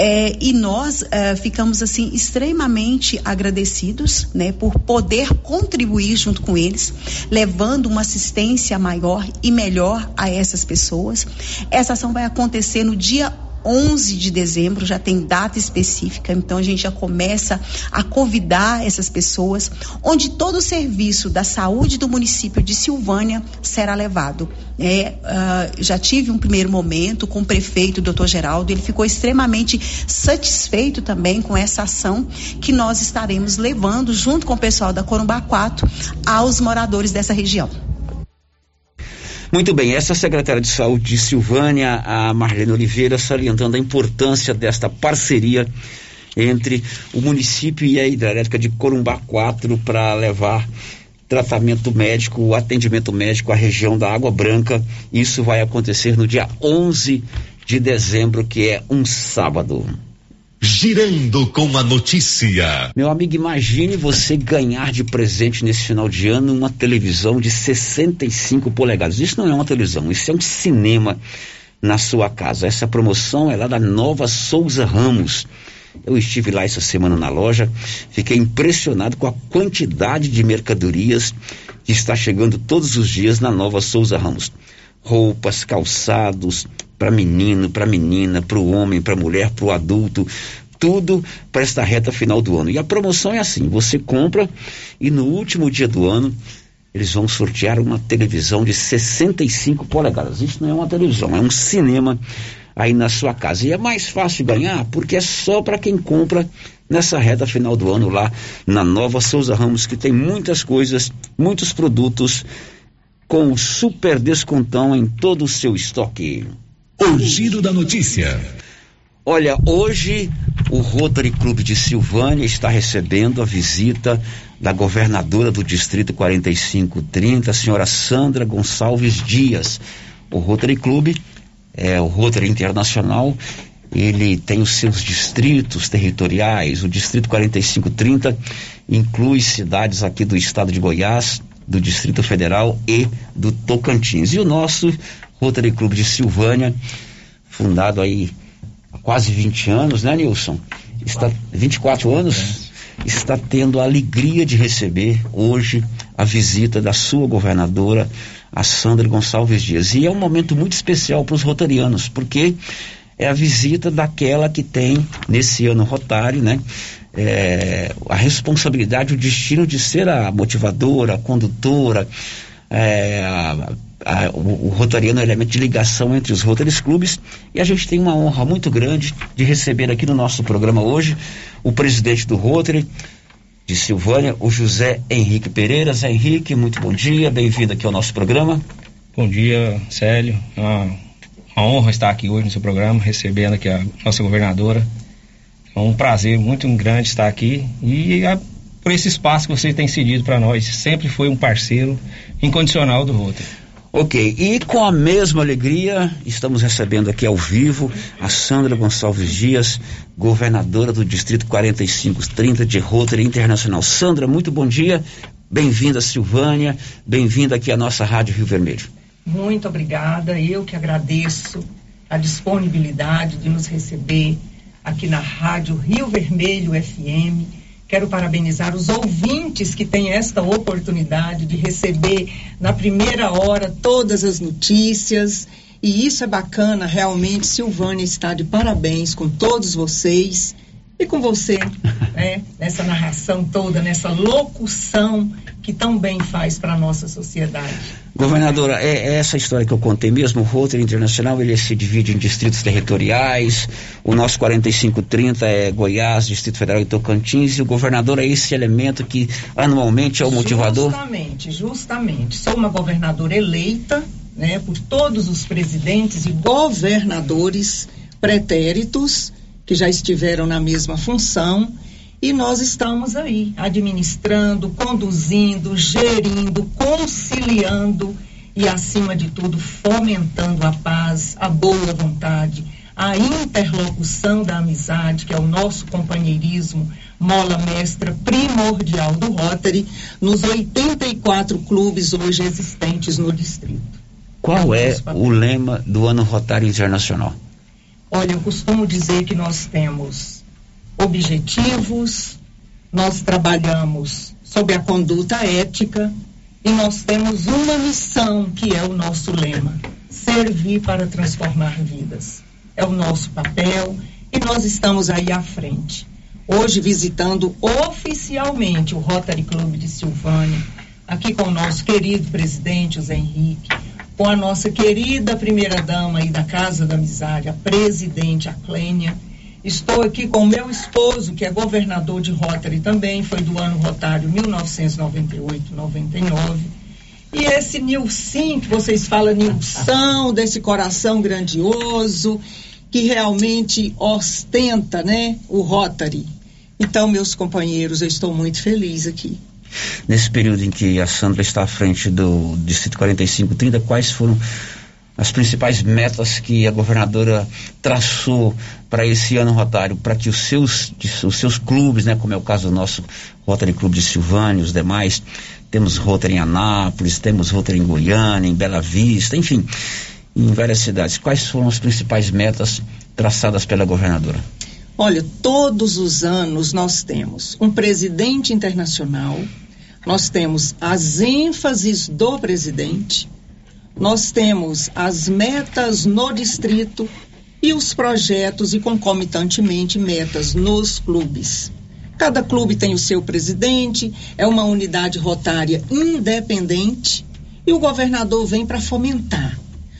É, e nós é, ficamos assim extremamente agradecidos, né, por poder contribuir junto com eles, levando uma assistência maior e melhor a essas pessoas. Essa ação vai acontecer no dia 11 de dezembro, já tem data específica, então a gente já começa a convidar essas pessoas, onde todo o serviço da saúde do município de Silvânia será levado. É, uh, já tive um primeiro momento com o prefeito, doutor Geraldo, ele ficou extremamente satisfeito também com essa ação que nós estaremos levando, junto com o pessoal da Corumbá 4, aos moradores dessa região. Muito bem, essa secretária de saúde de Silvânia, a Marlene Oliveira, salientando a importância desta parceria entre o município e a hidrelétrica de Corumbá 4 para levar tratamento médico, atendimento médico à região da Água Branca. Isso vai acontecer no dia 11 de dezembro, que é um sábado. Girando com a notícia. Meu amigo, imagine você ganhar de presente nesse final de ano uma televisão de 65 polegadas. Isso não é uma televisão, isso é um cinema na sua casa. Essa promoção é lá da Nova Souza Ramos. Eu estive lá essa semana na loja, fiquei impressionado com a quantidade de mercadorias que está chegando todos os dias na Nova Souza Ramos. Roupas, calçados, para menino, para menina, para o homem, para a mulher, para o adulto, tudo para esta reta final do ano. E a promoção é assim: você compra e no último dia do ano eles vão sortear uma televisão de 65 polegadas. Isso não é uma televisão, é um cinema aí na sua casa. E é mais fácil ganhar porque é só para quem compra nessa reta final do ano lá na Nova Souza Ramos, que tem muitas coisas, muitos produtos com super descontão em todo o seu estoque. O giro da notícia. Olha, hoje o Rotary Clube de Silvânia está recebendo a visita da governadora do Distrito 4530, a senhora Sandra Gonçalves Dias. O Rotary Clube é o Rotary Internacional, ele tem os seus distritos territoriais. O Distrito 4530 inclui cidades aqui do estado de Goiás, do Distrito Federal e do Tocantins. E o nosso Rotary Clube de Silvânia, fundado aí há quase 20 anos, né, Nilson? Está 24 anos, está tendo a alegria de receber hoje a visita da sua governadora, a Sandra Gonçalves Dias. E é um momento muito especial para os rotarianos, porque é a visita daquela que tem nesse ano rotário, né? É, a responsabilidade, o destino de ser a motivadora, a condutora, é, a, a, o, o Rotariano é um elemento de ligação entre os Rotaries Clubes e a gente tem uma honra muito grande de receber aqui no nosso programa hoje o presidente do Rotary de Silvânia, o José Henrique Pereira. Zé Henrique, muito bom dia, bem-vindo aqui ao nosso programa. Bom dia, Célio. É uma, uma honra estar aqui hoje no seu programa, recebendo aqui a nossa governadora. É um prazer muito grande estar aqui e a por esse espaço que você tem cedido para nós. Sempre foi um parceiro incondicional do Rotary. Ok, e com a mesma alegria, estamos recebendo aqui ao vivo a Sandra Gonçalves Dias, governadora do Distrito 4530 de Rotary Internacional. Sandra, muito bom dia, bem-vinda Silvânia, bem-vinda aqui à nossa Rádio Rio Vermelho. Muito obrigada, eu que agradeço a disponibilidade de nos receber aqui na Rádio Rio Vermelho FM Quero parabenizar os ouvintes que têm esta oportunidade de receber na primeira hora todas as notícias. E isso é bacana, realmente. Silvânia está de parabéns com todos vocês e com você, né, nessa narração toda, nessa locução que tão bem faz para a nossa sociedade. Governadora, é, é, essa história que eu contei mesmo, o Rotary Internacional, ele se divide em distritos territoriais, o nosso 4530 é Goiás, Distrito Federal e Tocantins, e o governador é esse elemento que anualmente é o motivador? Justamente, justamente. Sou uma governadora eleita, né, por todos os presidentes e governadores pretéritos, que já estiveram na mesma função e nós estamos aí administrando, conduzindo, gerindo, conciliando e, acima de tudo, fomentando a paz, a boa vontade, a interlocução da amizade, que é o nosso companheirismo, mola mestra primordial do Rotary, nos 84 clubes hoje existentes no distrito. Qual é o lema do ano Rotário Internacional? Olha, eu costumo dizer que nós temos objetivos, nós trabalhamos sobre a conduta ética e nós temos uma missão que é o nosso lema: servir para transformar vidas. É o nosso papel e nós estamos aí à frente. Hoje visitando oficialmente o Rotary Club de Silvânia, aqui com o nosso querido presidente José Henrique, com a nossa querida primeira-dama aí da Casa da Amizade, a presidente, a Clênia. Estou aqui com meu esposo, que é governador de Rotary também, foi do ano rotário 1998-99. E esse Nilson, que vocês falam Nilson, desse coração grandioso, que realmente ostenta, né, o Rotary. Então, meus companheiros, eu estou muito feliz aqui. Nesse período em que a Sandra está à frente do Distrito 4530, quais foram as principais metas que a governadora traçou para esse ano rotário, para que os seus, os seus clubes, né, como é o caso do nosso Rotary Clube de Silvânia, os demais, temos Rotary em Anápolis, temos Rotary em Goiânia, em Bela Vista, enfim, em várias cidades. Quais foram as principais metas traçadas pela governadora? Olha, todos os anos nós temos um presidente internacional, nós temos as ênfases do presidente, nós temos as metas no distrito e os projetos e concomitantemente metas nos clubes. Cada clube tem o seu presidente, é uma unidade rotária independente e o governador vem para fomentar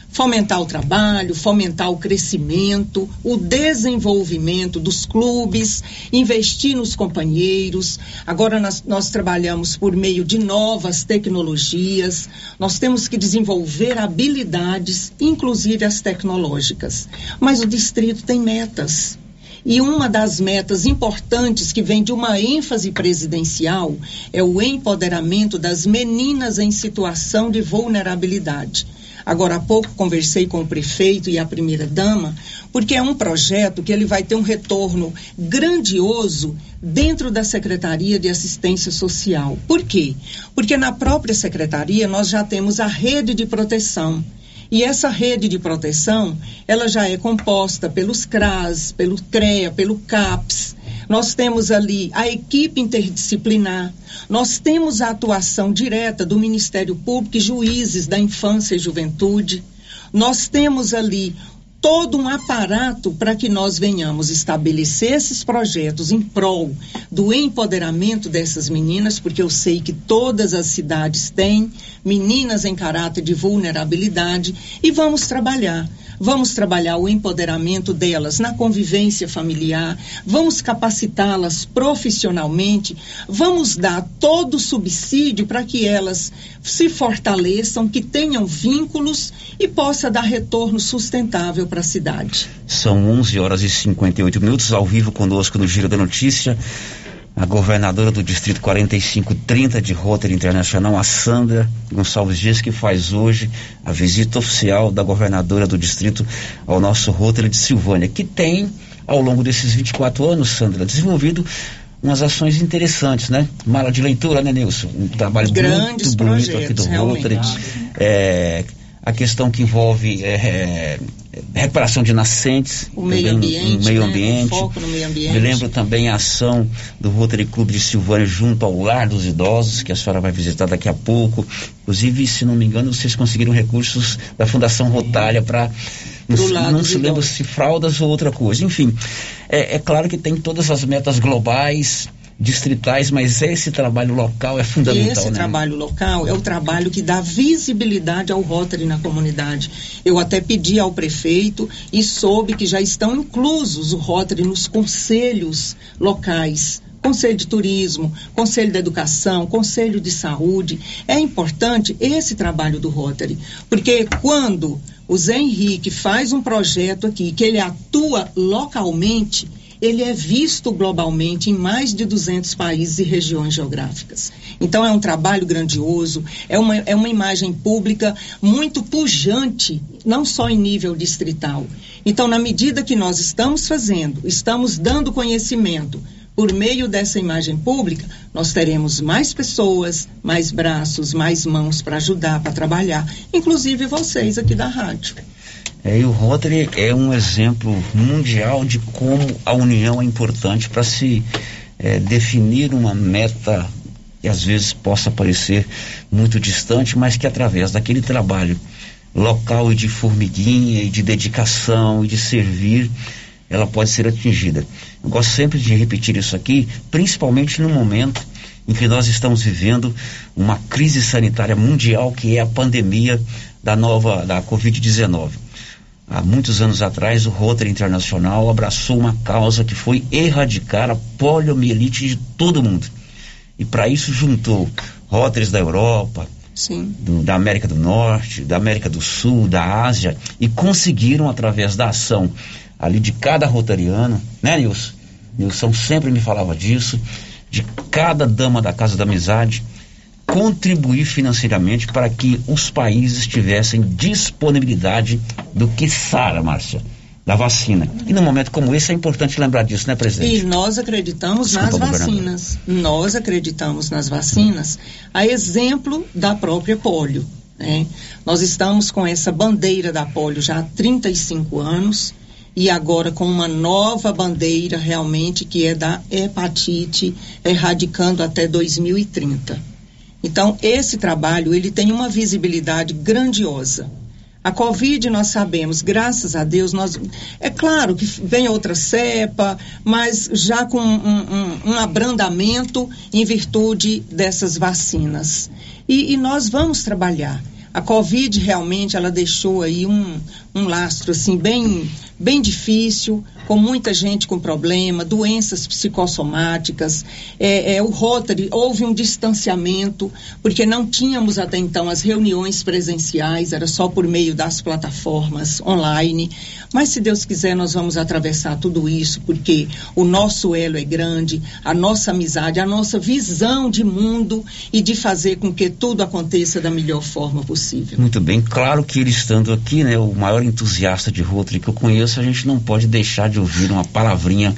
fomentar o trabalho, fomentar o crescimento, o desenvolvimento dos clubes, investir nos companheiros. Agora nós, nós, trabalhamos por meio de novas tecnologias, nós temos que desenvolver habilidades, inclusive as tecnológicas. Mas o distrito tem metas. E uma das metas importantes que vem de uma ênfase presidencial é o empoderamento das meninas em situação de vulnerabilidade. Agora há pouco conversei com o prefeito e a primeira dama, porque é um projeto que ele vai ter um retorno grandioso dentro da Secretaria de Assistência Social. Por quê? Porque na própria secretaria nós já temos a rede de proteção. E essa rede de proteção, ela já é composta pelos CRAS, pelo CREA, pelo CAPS, nós temos ali a equipe interdisciplinar, nós temos a atuação direta do Ministério Público e juízes da infância e juventude, nós temos ali todo um aparato para que nós venhamos estabelecer esses projetos em prol do empoderamento dessas meninas, porque eu sei que todas as cidades têm meninas em caráter de vulnerabilidade e vamos trabalhar Vamos trabalhar o empoderamento delas na convivência familiar, vamos capacitá-las profissionalmente, vamos dar todo o subsídio para que elas se fortaleçam, que tenham vínculos e possa dar retorno sustentável para a cidade. São 11 horas e 58 minutos ao vivo conosco no Giro da Notícia a governadora do Distrito 4530 de Rotary Internacional, a Sandra Gonçalves Dias, que faz hoje a visita oficial da governadora do Distrito ao nosso Rotary de Silvânia, que tem, ao longo desses 24 anos, Sandra, desenvolvido umas ações interessantes, né? Mala de leitura, né, Nilson? Um trabalho Grandes muito bonito aqui do Rotary. É, a questão que envolve é, é, reparação de nascentes, O meio ambiente, no meio né? ambiente. Foco no meio ambiente. Me lembro também a ação do Rotary Clube de Silvânia junto ao Lar dos Idosos, que a senhora vai visitar daqui a pouco. Inclusive, se não me engano, vocês conseguiram recursos da Fundação Rotália para não, não se lembra se fraldas ou outra coisa. Enfim, é, é claro que tem todas as metas globais, distritais, mas esse trabalho local é fundamental, esse né? trabalho local é o trabalho que dá visibilidade ao Rotary na comunidade. Eu até pedi ao prefeito e soube que já estão inclusos o Rotary nos conselhos locais. Conselho de Turismo, Conselho de Educação, Conselho de Saúde. É importante esse trabalho do Rotary, porque quando o Zé Henrique faz um projeto aqui, que ele atua localmente, ele é visto globalmente em mais de 200 países e regiões geográficas. Então é um trabalho grandioso, é uma, é uma imagem pública muito pujante, não só em nível distrital. Então, na medida que nós estamos fazendo, estamos dando conhecimento por meio dessa imagem pública, nós teremos mais pessoas, mais braços, mais mãos para ajudar, para trabalhar, inclusive vocês aqui da rádio. É, e o Rotary é um exemplo mundial de como a união é importante para se é, definir uma meta que às vezes possa parecer muito distante, mas que através daquele trabalho local e de formiguinha e de dedicação e de servir, ela pode ser atingida. Eu gosto sempre de repetir isso aqui, principalmente no momento em que nós estamos vivendo uma crise sanitária mundial que é a pandemia da nova da Covid-19. Há muitos anos atrás, o Rotary Internacional abraçou uma causa que foi erradicar a poliomielite de todo mundo. E para isso juntou Rotaries da Europa, do- da América do Norte, da América do Sul, da Ásia, e conseguiram, através da ação ali de cada rotariano, né, Nilson? Nilson sempre me falava disso, de cada dama da Casa da Amizade, contribuir financeiramente para que os países tivessem disponibilidade do que Sara, Márcia, da vacina. E num momento como esse é importante lembrar disso, né, presidente? E nós acreditamos Desculpa, nas vacinas. Nós acreditamos nas vacinas, a exemplo da própria polio. né? Nós estamos com essa bandeira da polio já há 35 anos e agora com uma nova bandeira realmente que é da hepatite, erradicando até 2030. Então, esse trabalho, ele tem uma visibilidade grandiosa. A Covid, nós sabemos, graças a Deus, nós, é claro que vem outra cepa, mas já com um, um- um abrandamento em virtude dessas vacinas. E, e nós vamos trabalhar. A Covid realmente, ela deixou aí um, um lastro, assim, bem, bem difícil, com muita gente com problema, doenças psicossomáticas. É, é, o Rotary, houve um distanciamento, porque não tínhamos até então as reuniões presenciais, era só por meio das plataformas online. Mas, se Deus quiser, nós vamos atravessar tudo isso, porque o nosso elo é grande, a nossa amizade, a nossa visão de mundo e de fazer com que tudo aconteça da melhor forma possível. Muito bem, claro que ele estando aqui, né, o maior entusiasta de Rotary que eu conheço, a gente não pode deixar de ouvir uma palavrinha.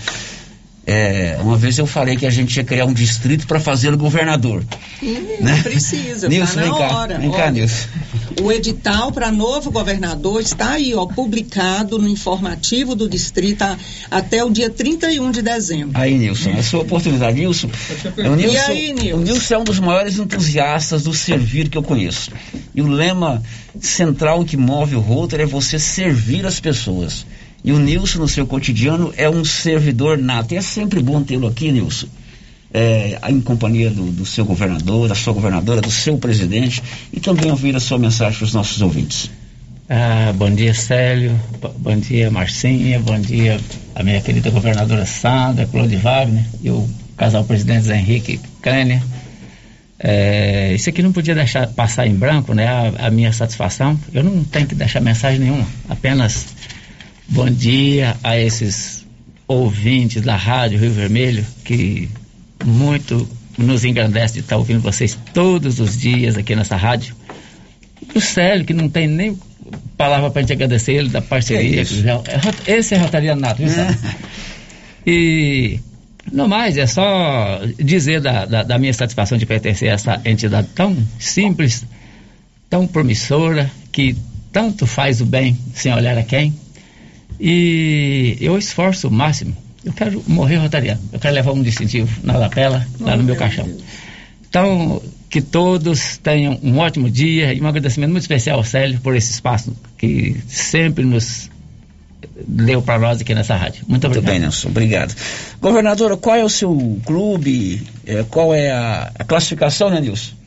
É, uma vez eu falei que a gente ia criar um distrito para fazer o governador. E Né? precisa, Nilson, tá na vem cá, hora. vem cá, Nilson. O edital para novo governador está aí, ó, publicado no informativo do distrito a- até o dia 31 de dezembro. Aí, Nilson, a sua oportunidade. Nilson, o E Nilson, aí, Nilson? o Nilson é um dos maiores entusiastas do servir que eu conheço. E o lema central que move o Rotary é você servir as pessoas. E o Nilson, no seu cotidiano, é um servidor nato. E é sempre bom tê-lo aqui, Nilson. É, em companhia do, do seu governador, da sua governadora, do seu presidente, e também ouvir a sua mensagem para os nossos ouvintes. Ah, bom dia, Célio. Bom dia, Marcinha. Bom dia, a minha querida governadora Sandra, Claude Wagner e o casal presidente Zé Henrique Cânia. É, isso aqui não podia deixar passar em branco, né? A, a minha satisfação. Eu não tenho que deixar mensagem nenhuma. Apenas bom dia a esses ouvintes da Rádio Rio Vermelho que muito nos engrandece de estar ouvindo vocês todos os dias aqui nessa rádio. O Célio, que não tem nem palavra para gente agradecer ele da parceria. É já- é esse é Rotariano Nato, viu, Célio? *laughs* E no mais, é só dizer da, da, da minha satisfação de pertencer a essa entidade tão simples, tão promissora, que tanto faz o bem sem olhar a quem. E eu esforço o máximo. Eu quero morrer rotariano. Eu quero levar um distintivo na lapela, lá no meu caixão. Então, que todos tenham um ótimo dia e um agradecimento muito especial ao Célio por esse espaço que sempre nos deu para nós aqui nessa rádio. Muito Muito obrigado. bem, Nelson. Obrigado. Governadora, qual é o seu clube? Eh, qual é a, a classificação, né, Nilson?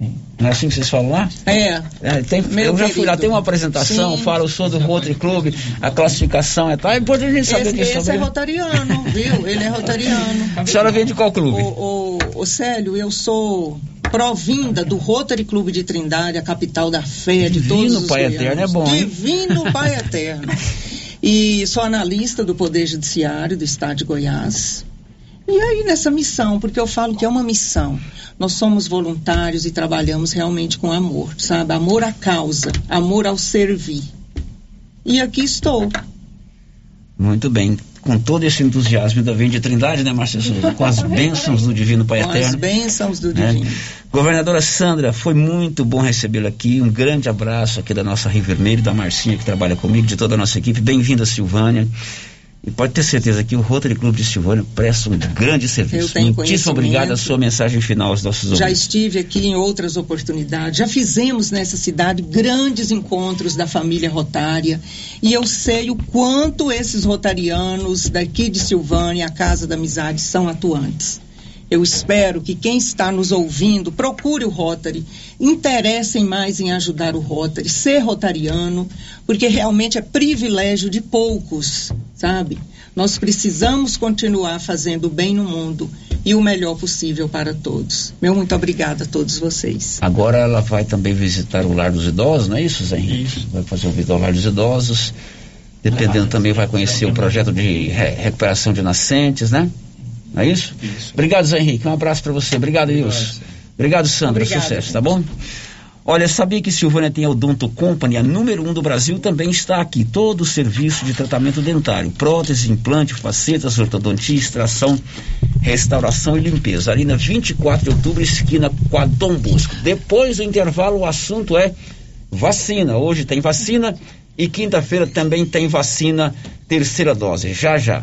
Não é assim que vocês falam lá? É. É, tem- eu já fui lá, querido. tem uma apresentação, Sim. falo, eu sou do Rotary Clube, a classificação é tal. É importante a gente saber Esse, disso esse é rotariano, viu? Ele é rotariano. A senhora vem de qual clube? O, o, o Célio, eu sou provinda do Rotary Clube de Trindade, a capital da fé de Divino todos os Pai goianos. Eterno, é bom, hein? Divino Pai Eterno. *laughs* E sou analista do Poder Judiciário do Estado de Goiás. E aí nessa missão, porque eu falo que é uma missão. Nós somos voluntários e trabalhamos realmente com amor, sabe? Amor à causa, amor ao servir. E aqui estou. Muito bem. Com todo esse entusiasmo da de Trindade, né, Márcia Souza? Com as *laughs* bênçãos do Divino Pai Com as Eterno. bênçãos do né? Divino. Governadora Sandra, foi muito bom recebê-la aqui. Um grande abraço aqui da nossa Rio Vermelho, da Marcinha que trabalha comigo, de toda a nossa equipe. Bem-vinda, Silvânia. E pode ter certeza que o Rotary Clube de Silvânia presta um grande serviço. Muitíssimo obrigado. A sua mensagem final aos nossos Já ouvintes. estive aqui em outras oportunidades, já fizemos nessa cidade grandes encontros da família rotária e eu sei o quanto esses rotarianos daqui de Silvânia, a Casa da Amizade, são atuantes. Eu espero que quem está nos ouvindo procure o Rotary, interessem mais em ajudar o Rotary, ser rotariano, porque realmente é privilégio de poucos, sabe? Nós precisamos continuar fazendo o bem no mundo e o melhor possível para todos. Meu muito obrigada a todos vocês. Agora ela vai também visitar o Lar dos Idosos, não é isso, Zé Henrique? Vai fazer o visita ao Lar dos Idosos. Dependendo também vai conhecer o projeto de re- recuperação de nascentes, né? Não é isso? Obrigado, Zé Henrique. Um abraço para você. Obrigado, Wilson. Obrigado, Sandra. Obrigada, Sucesso, tá bom? Olha, sabia que Silvânia tem a Odonto Company, a número um do Brasil, também está aqui. Todo o serviço de tratamento dentário, prótese, implante, facetas, ortodontia, extração, restauração e limpeza. Ali na 24 de outubro, esquina com a Dom Bosco. Depois do intervalo, o assunto é vacina. Hoje tem vacina e quinta-feira também tem vacina terceira dose. Já, já.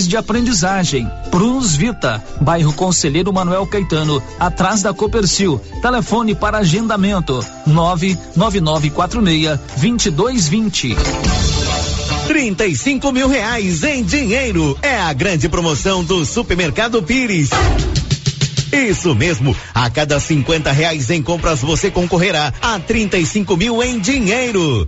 de aprendizagem. Prunus Vita, bairro Conselheiro Manuel Caetano, atrás da Copercil. Telefone para agendamento: 99946 2220. 35 mil reais em dinheiro. É a grande promoção do Supermercado Pires. Isso mesmo, a cada 50 reais em compras você concorrerá a 35 mil em dinheiro.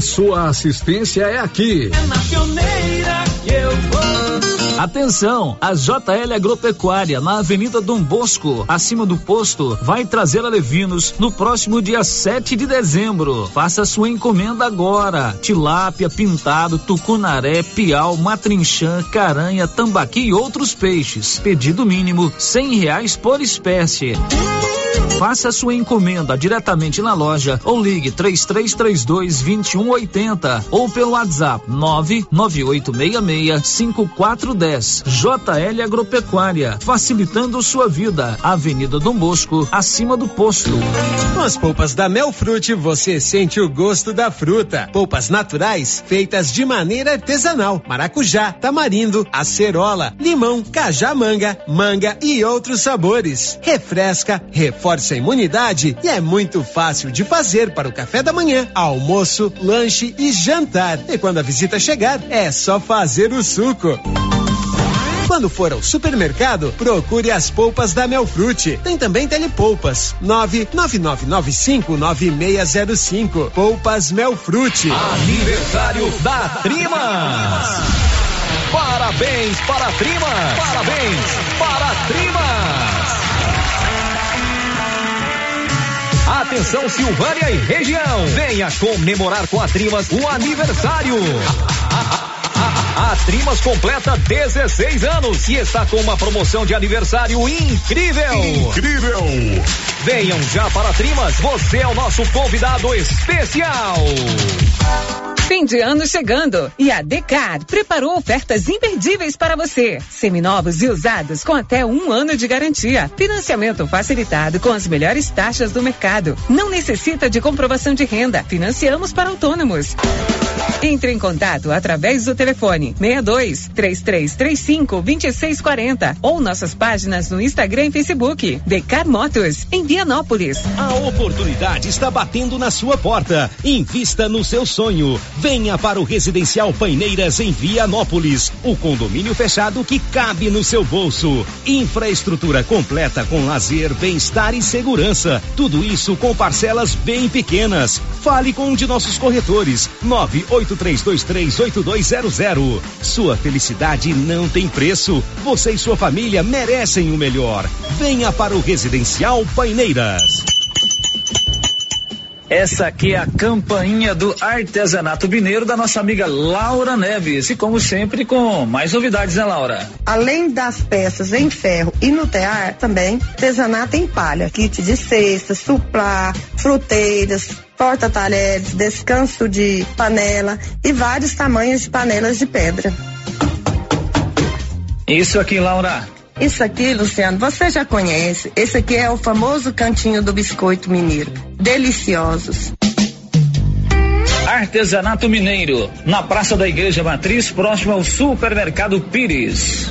sua assistência é aqui. É na pioneira que eu vou. Atenção, a JL Agropecuária na Avenida Dom Bosco, acima do posto, vai trazer alevinos no próximo dia 7 de dezembro. Faça sua encomenda agora. Tilápia, pintado, tucunaré, piau, matrinchã, caranha, tambaqui e outros peixes. Pedido mínimo cem reais por espécie. Faça sua encomenda diretamente na loja ou ligue 3332 2180 ou pelo WhatsApp 99866 5410. JL Agropecuária, facilitando sua vida. Avenida Dom Bosco, acima do posto. Com as polpas da Melfrute, você sente o gosto da fruta. Polpas naturais, feitas de maneira artesanal. Maracujá, tamarindo, acerola, limão, cajá-manga, manga e outros sabores. Refresca, reforça a imunidade e é muito fácil de fazer para o café da manhã, almoço, lanche e jantar. E quando a visita chegar, é só fazer o suco. Quando for ao supermercado, procure as polpas da Melfrute. Tem também telepolpas. 999959605. Polpas Melfrute. Aniversário da Trimas. Parabéns para a Trimas. Parabéns para a Trimas. Atenção Silvânia e região. Venha comemorar com a Trimas o aniversário. *laughs* A Trimas completa 16 anos e está com uma promoção de aniversário incrível. Incrível! Venham já para a Trimas, você é o nosso convidado especial. Fim de ano chegando e a Decar preparou ofertas imperdíveis para você. Seminovos e usados com até um ano de garantia. Financiamento facilitado com as melhores taxas do mercado. Não necessita de comprovação de renda. Financiamos para autônomos. Entre em contato através do telefone 62 3335 2640 ou nossas páginas no Instagram e Facebook. Decar Motos, em Vianópolis. A oportunidade está batendo na sua porta. Invista no seu sonho. Venha para o Residencial Paineiras em Vianópolis. O condomínio fechado que cabe no seu bolso. Infraestrutura completa com lazer, bem-estar e segurança. Tudo isso com parcelas bem pequenas. Fale com um de nossos corretores. 983238200. Sua felicidade não tem preço. Você e sua família merecem o melhor. Venha para o Residencial Paineiras. Essa aqui é a campainha do artesanato mineiro da nossa amiga Laura Neves. E como sempre, com mais novidades, né, Laura? Além das peças em ferro e no tear, também artesanato em palha, kit de cestas, suplá, fruteiras, porta-talheres, descanso de panela e vários tamanhos de panelas de pedra. Isso aqui, Laura. Isso aqui, Luciano, você já conhece. Esse aqui é o famoso cantinho do biscoito mineiro. Deliciosos. Artesanato Mineiro, na Praça da Igreja Matriz, próximo ao Supermercado Pires.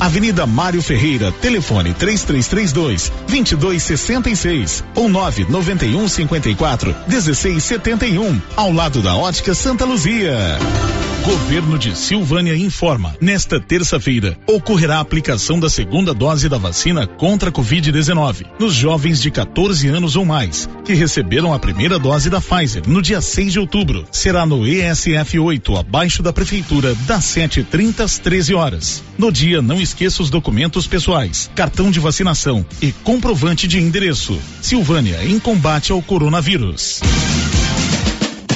Avenida Mário Ferreira, telefone 3332 2266 ou 991 54 1671, ao lado da Ótica Santa Luzia. Governo de Silvânia informa. Nesta terça-feira, ocorrerá a aplicação da segunda dose da vacina contra a Covid-19 nos jovens de 14 anos ou mais que receberam a primeira dose da Pfizer no dia 6 de outubro. Será no ESF 8, abaixo da prefeitura, das 7h30 às 13 horas. No dia, não esqueça os documentos pessoais, cartão de vacinação e comprovante de endereço. Silvânia em combate ao coronavírus.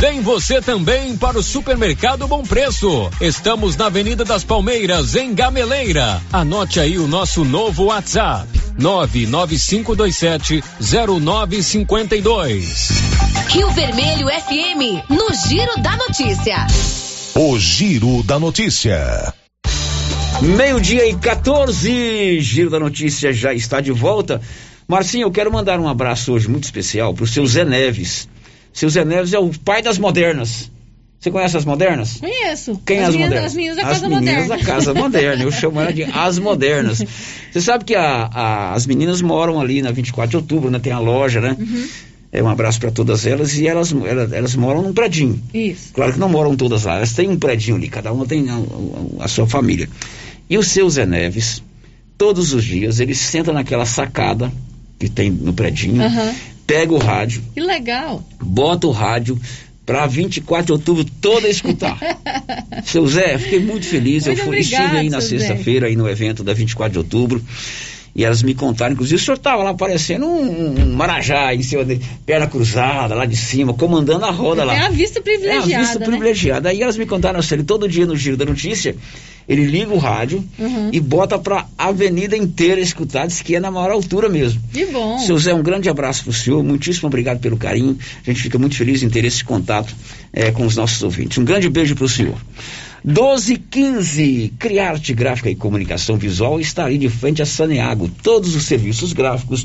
Vem você também para o Supermercado Bom Preço. Estamos na Avenida das Palmeiras, em Gameleira. Anote aí o nosso novo WhatsApp: 99527 0952. Rio Vermelho FM, no Giro da Notícia. O Giro da Notícia. Meio-dia e 14, Giro da Notícia já está de volta. Marcinho, eu quero mandar um abraço hoje muito especial para o seu Zé Neves. Seu Zé Neves é o pai das modernas. Você conhece as modernas? Conheço. Quem é as as meninas, modernas? As meninas da as Casa meninas Moderna. da Casa Moderna. Eu chamo ela de As Modernas. Você sabe que a- a- as meninas moram ali na 24 de outubro, né? Tem a loja, né? Uhum. É um abraço para todas elas e elas, elas, elas moram num predinho. Isso. Claro que não moram todas lá, elas têm um predinho ali, cada uma tem a, a- a sua família. E o seu Zé Neves, todos os dias, ele senta naquela sacada que tem no predinho, Aham. Pega o rádio, Que legal. bota o rádio para 24 de outubro toda escutar. *laughs* Seu Zé, fiquei muito feliz. Muito eu fui, obrigada, estive aí na sexta-feira, aí no evento da 24 de outubro. E elas me contaram, inclusive o senhor estava lá parecendo um, um marajá em cima de perna cruzada, lá de cima, comandando a roda lá. É a vista É privilegiada. a vista né? privilegiada. Aí elas me contaram assim, ele todo dia no Giro da Notícia, ele liga o rádio Uhum. e bota pra avenida inteira escutar, diz que é na maior altura mesmo. Que bom. Seu Zé, um grande abraço pro senhor, muitíssimo obrigado pelo carinho. A gente fica muito feliz em ter esse contato eh, com os nossos ouvintes. Um grande beijo pro senhor. 1215, Criarte Gráfica e Comunicação Visual está ali de frente a Saneago. Todos os serviços gráficos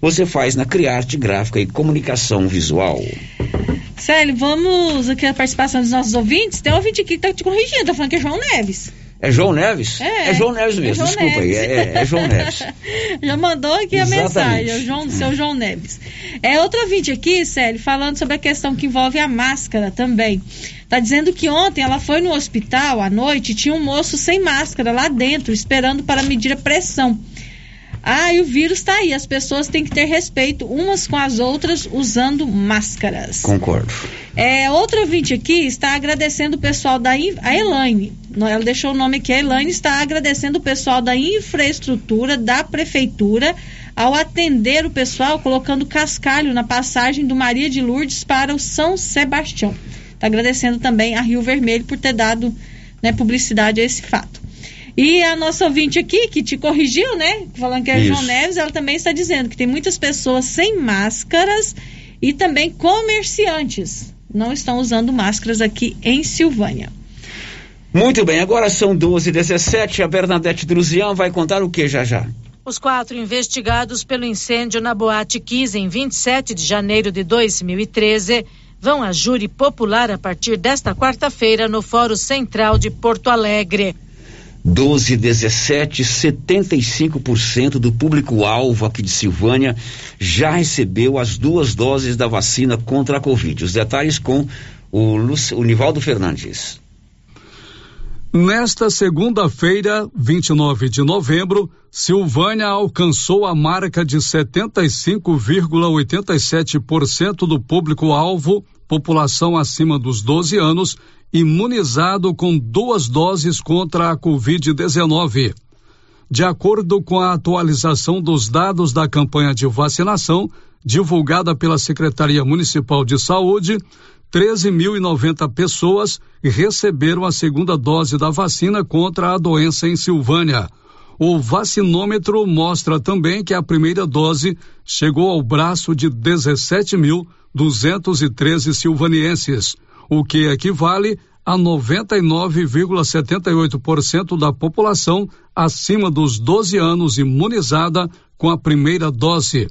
você faz na Criarte Gráfica e Comunicação Visual. Célio, vamos aqui a participação dos nossos ouvintes. Tem um ouvinte aqui que tá te corrigindo, tá falando que é João Neves. É João Neves? É, João Neves é mesmo, João desculpa aí. Neves. É, é- é João Neves. *laughs* Já mandou aqui a Exatamente. mensagem, é o João, seu João Neves. É outro ouvinte aqui, Célio, falando sobre a questão que envolve a máscara também. Tá dizendo que ontem ela foi no hospital à noite e tinha um moço sem máscara lá dentro, esperando para medir a pressão. Ah, e o vírus tá aí. As pessoas têm que ter respeito umas com as outras usando máscaras. Concordo. É, outro ouvinte aqui está agradecendo o pessoal da a Elaine. Ela deixou o nome aqui, a Elaine está agradecendo o pessoal da infraestrutura da prefeitura ao atender o pessoal colocando cascalho na passagem do Maria de Lourdes para o São Sebastião. Está agradecendo também a Rio Vermelho por ter dado né, publicidade a esse fato. E a nossa ouvinte aqui, que te corrigiu, né? Falando que é Isso. João Neves, ela também está dizendo que tem muitas pessoas sem máscaras e também comerciantes não estão usando máscaras aqui em Silvânia. Muito bem, agora são 12h17. A Bernadette Druzian vai contar o que já já? Os quatro investigados pelo incêndio na Boate Kiss em 27 de janeiro de 2013 vão a júri popular a partir desta quarta-feira no Fórum Central de Porto Alegre. 12 17, 75% do público-alvo aqui de Silvânia já recebeu as duas doses da vacina contra a Covid. Os detalhes com o, Luci- o Nivaldo Fernandes. Nesta segunda-feira, 29 de novembro, Silvânia alcançou a marca de 75,87% do público-alvo, população acima dos 12 anos, imunizado com duas doses contra a Covid-19. De acordo com a atualização dos dados da campanha de vacinação, divulgada pela Secretaria Municipal de Saúde, 13.090 pessoas receberam a segunda dose da vacina contra a doença em Silvânia. O vacinômetro mostra também que a primeira dose chegou ao braço de 17.213 silvanienses, o que equivale a 99,78% da população acima dos 12 anos imunizada com a primeira dose.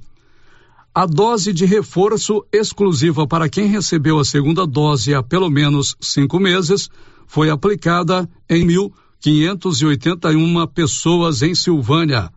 A dose de reforço exclusiva para quem recebeu a segunda dose há pelo menos cinco meses foi aplicada em 1.581 pessoas em Silvânia.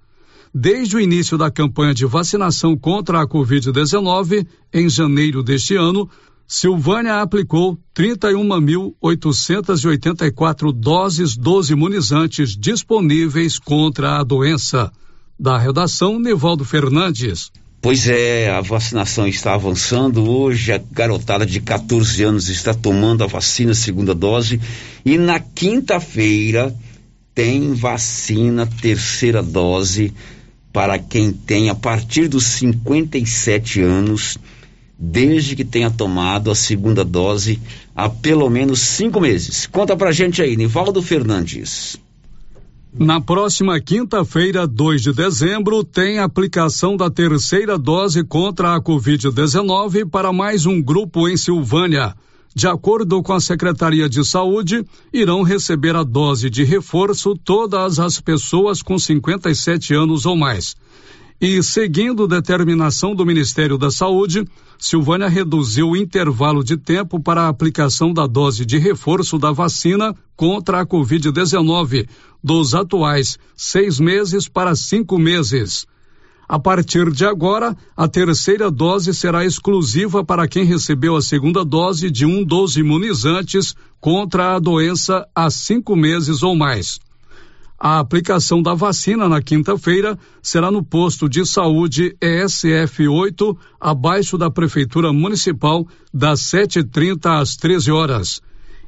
Desde o início da campanha de vacinação contra a Covid-19, em janeiro deste ano, Silvânia aplicou 31.884 doses dos imunizantes disponíveis contra a doença. Da redação, Nivaldo Fernandes. Pois é, a vacinação está avançando. Hoje a garotada de 14 anos está tomando a vacina segunda dose e na quinta-feira tem vacina terceira dose para quem tem a partir dos 57 anos, desde que tenha tomado a segunda dose há pelo menos cinco meses. Conta pra gente aí, Nivaldo Fernandes. Na próxima quinta-feira, 2 de dezembro, tem aplicação da terceira dose contra a Covid-19 para mais um grupo em Silvânia. De acordo com a Secretaria de Saúde, irão receber a dose de reforço todas as pessoas com 57 anos ou mais. E, seguindo determinação do Ministério da Saúde, Silvânia reduziu o intervalo de tempo para a aplicação da dose de reforço da vacina contra a Covid-19, dos atuais seis meses para cinco meses. A partir de agora, a terceira dose será exclusiva para quem recebeu a segunda dose de um dos imunizantes contra a doença há cinco meses ou mais. A aplicação da vacina na quinta-feira será no posto de saúde ESF 8, abaixo da Prefeitura Municipal, das 7h30 às 13 horas.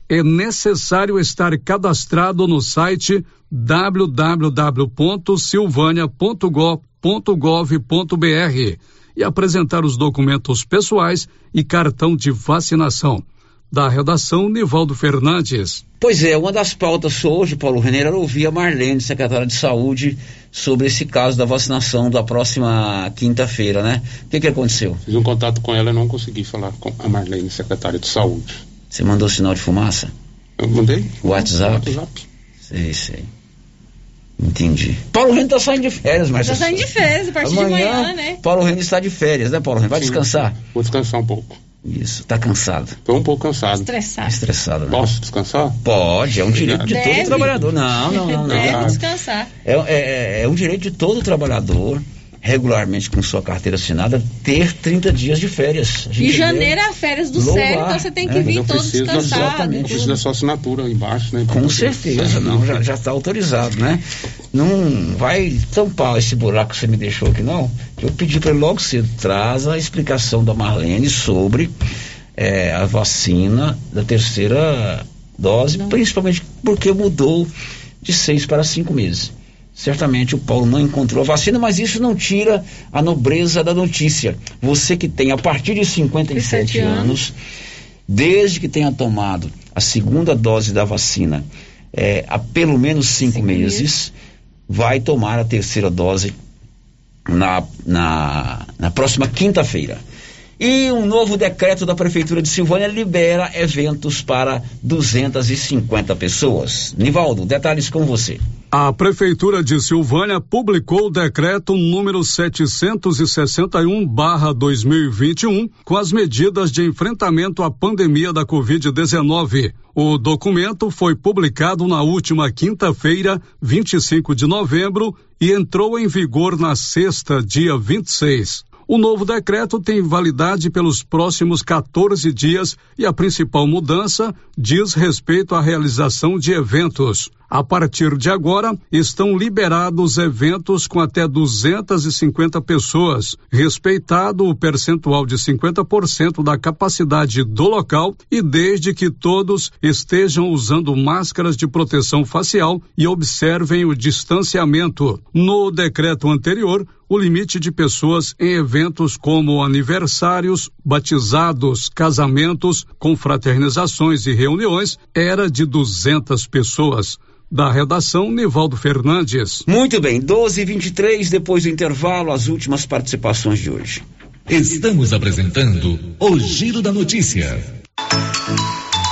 É necessário estar cadastrado no site www.silvania.gov.br e apresentar os documentos pessoais e cartão de vacinação. Da redação, Nivaldo Fernandes. Pois é, uma das pautas hoje, Paulo Renner, era ouvir a Marlene, secretária de Saúde, sobre esse caso da vacinação da próxima quinta-feira, né? O que, que aconteceu? Fiz um contato com ela e não consegui falar com a Marlene, secretária de Saúde. Você mandou sinal de fumaça? Eu mandei? WhatsApp? WhatsApp. Sei, sei. Entendi. Paulo Renner está saindo de férias, mas. Tá saindo de férias, a partir Amanhã, de manhã, né? Paulo Renner está de férias, né, Paulo Renner? Vai Sim. descansar? Vou descansar um pouco. Isso, tá cansado. Tô um pouco cansado. Estressado. Estressado, né? Posso descansar? Pode, é um direito de Deve. todo trabalhador. Não, não, não, não. Deve descansar. É, é, é um direito de todo trabalhador, regularmente com sua carteira assinada, ter 30 dias de férias. E janeiro é a férias do louvar, sério, então você tem que? Mas vir todo preciso da, descansado. preciso da sua assinatura embaixo, né? Com certeza, não, já está autorizado, né? Não vai tampar esse buraco que você me deixou aqui, não. Eu pedi para ele logo cedo, traz a explicação da Marlene sobre eh, a vacina da terceira dose, principalmente porque mudou de seis para cinco meses. Certamente o Paulo não encontrou a vacina, mas isso não tira a nobreza da notícia. Você que tem a partir de 57 57 anos. anos, desde que tenha tomado a segunda dose da vacina eh, há pelo menos cinco, meses, vai tomar a terceira dose na, na, na próxima quinta-feira. E um novo decreto da Prefeitura de Silvânia libera eventos para 250 pessoas. Nivaldo, detalhes com você. A Prefeitura de Silvânia publicou o decreto número 761-2021 com as medidas de enfrentamento à pandemia da Covid-19. O documento foi publicado na última quinta-feira, 25 de novembro, e entrou em vigor na sexta, dia 26. O novo decreto tem validade pelos próximos 14 dias e a principal mudança diz respeito à realização de eventos. A partir de agora, estão liberados eventos com até 250 pessoas, respeitado o percentual de 50% da capacidade do local e desde que todos estejam usando máscaras de proteção facial e observem o distanciamento. No decreto anterior, o limite de pessoas em eventos como aniversários, batizados, casamentos, confraternizações e reuniões era de 200 pessoas. Da redação, Nivaldo Fernandes. Muito bem, 12 e 23 depois do intervalo, as últimas participações de hoje. Estamos apresentando o Giro da Notícia.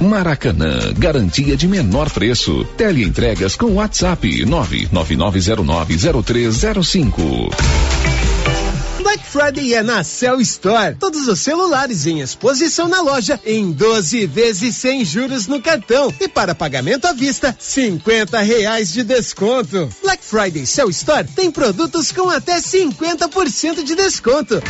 Maracanã, garantia de menor preço. Teleentregas com WhatsApp 999090305. Black Friday é na Cell Store. Todos os celulares em exposição na loja em 12 vezes sem juros no cartão. E para pagamento à vista, 50 reais de desconto. Black Friday Cell Store tem produtos com até 50% de desconto.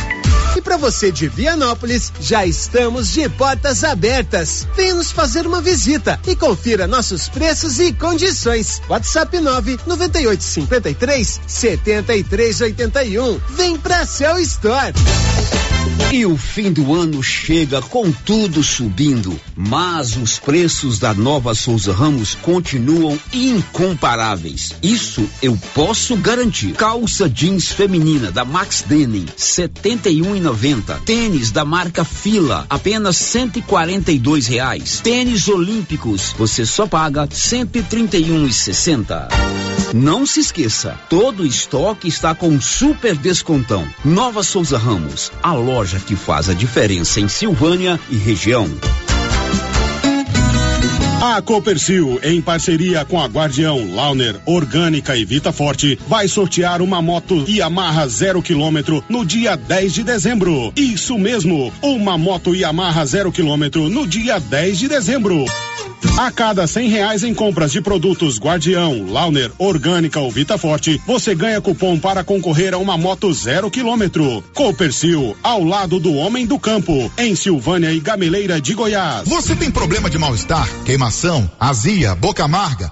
E para você de Vianópolis, já estamos de portas abertas. Venha nos fazer uma visita e confira nossos preços e condições. WhatsApp 9 9853 7381. Vem pra Cell Store. E o fim do ano chega com tudo subindo, mas os preços da nova Souza Ramos continuam incomparáveis. Isso eu posso garantir. Calça jeans feminina da Max Denim, setenta e um e noventa. Tênis da marca Fila, apenas cento e quarenta e dois reais. Tênis olímpicos, você só paga cento e trinta e um e sessenta. Não se esqueça, todo estoque está com super descontão. Nova Souza Ramos, a loja que faz a diferença em Silvânia e região. A Copercil, em parceria com a Guardião, Launer, Orgânica e Vita Forte, vai sortear uma moto Yamaha zero quilômetro no dia 10 de dezembro. Isso mesmo, uma moto Yamaha zero quilômetro no dia 10 de dezembro. A cada cem reais em compras de produtos Guardião, Launer, Orgânica ou Vita Forte, você ganha cupom para concorrer a uma moto zero quilômetro. Copercil, ao lado do homem do campo, em Silvânia e Gameleira de Goiás. Você tem problema de mal-estar, queimação, azia, boca amarga,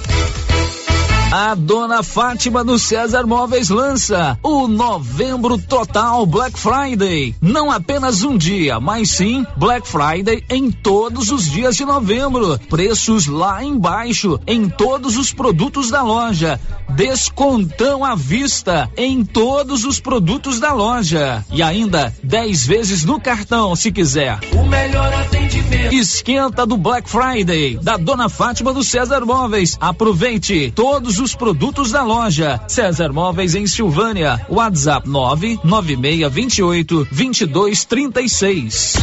A dona Fátima do César Móveis lança o Novembro Total Black Friday. Não apenas um dia, mas sim Black Friday em todos os dias de novembro. Preços lá embaixo em todos os produtos da loja. Descontão à vista em todos os produtos da loja. E ainda 10 vezes no cartão, se quiser. O melhor atendimento. Esquenta do Black Friday da dona Fátima do César Móveis. Aproveite todos os produtos da loja. César Móveis em Silvânia. WhatsApp 99628 2236.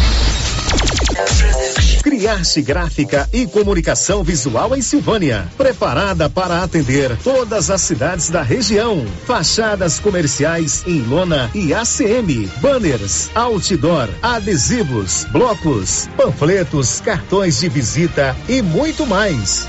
Criarte Gráfica e Comunicação Visual em Silvânia. Preparada para atender todas as cidades da região. Fachadas comerciais em lona e ACM. Banners, outdoor, adesivos, blocos, panfletos, cartões de visita e muito mais.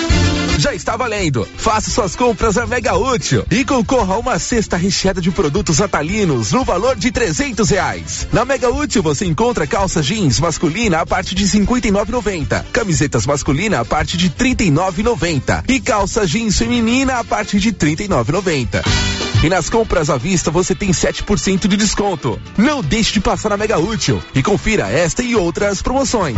Já está valendo. Faça suas compras a Mega Útil e concorra a uma cesta recheada de produtos natalinos no valor de trezentos reais. Na Mega Útil você encontra calça jeans masculina a partir de cinquenta e camisetas masculina a partir de trinta e e calça jeans feminina a partir de trinta e E nas compras à vista você tem 7% de desconto. Não deixe de passar na Mega Útil e confira esta e outras promoções.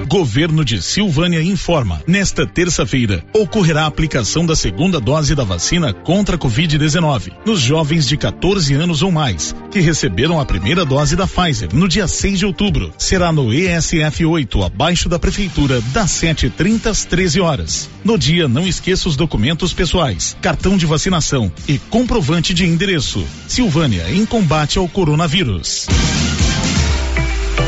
Governo de Silvânia informa. Nesta terça-feira, ocorrerá a aplicação da segunda dose da vacina contra a Covid-19 nos jovens de 14 anos ou mais, que receberam a primeira dose da Pfizer no dia 6 de outubro. Será no ESF 8, abaixo da Prefeitura, das 7h30 às 13 horas. No dia, não esqueça os documentos pessoais, cartão de vacinação e comprovante de endereço. Silvânia, em combate ao coronavírus.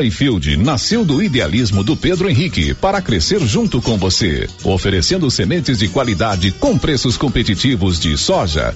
Soyfield nasceu do idealismo do Pedro Henrique para crescer junto com você, oferecendo sementes de qualidade com preços competitivos de soja,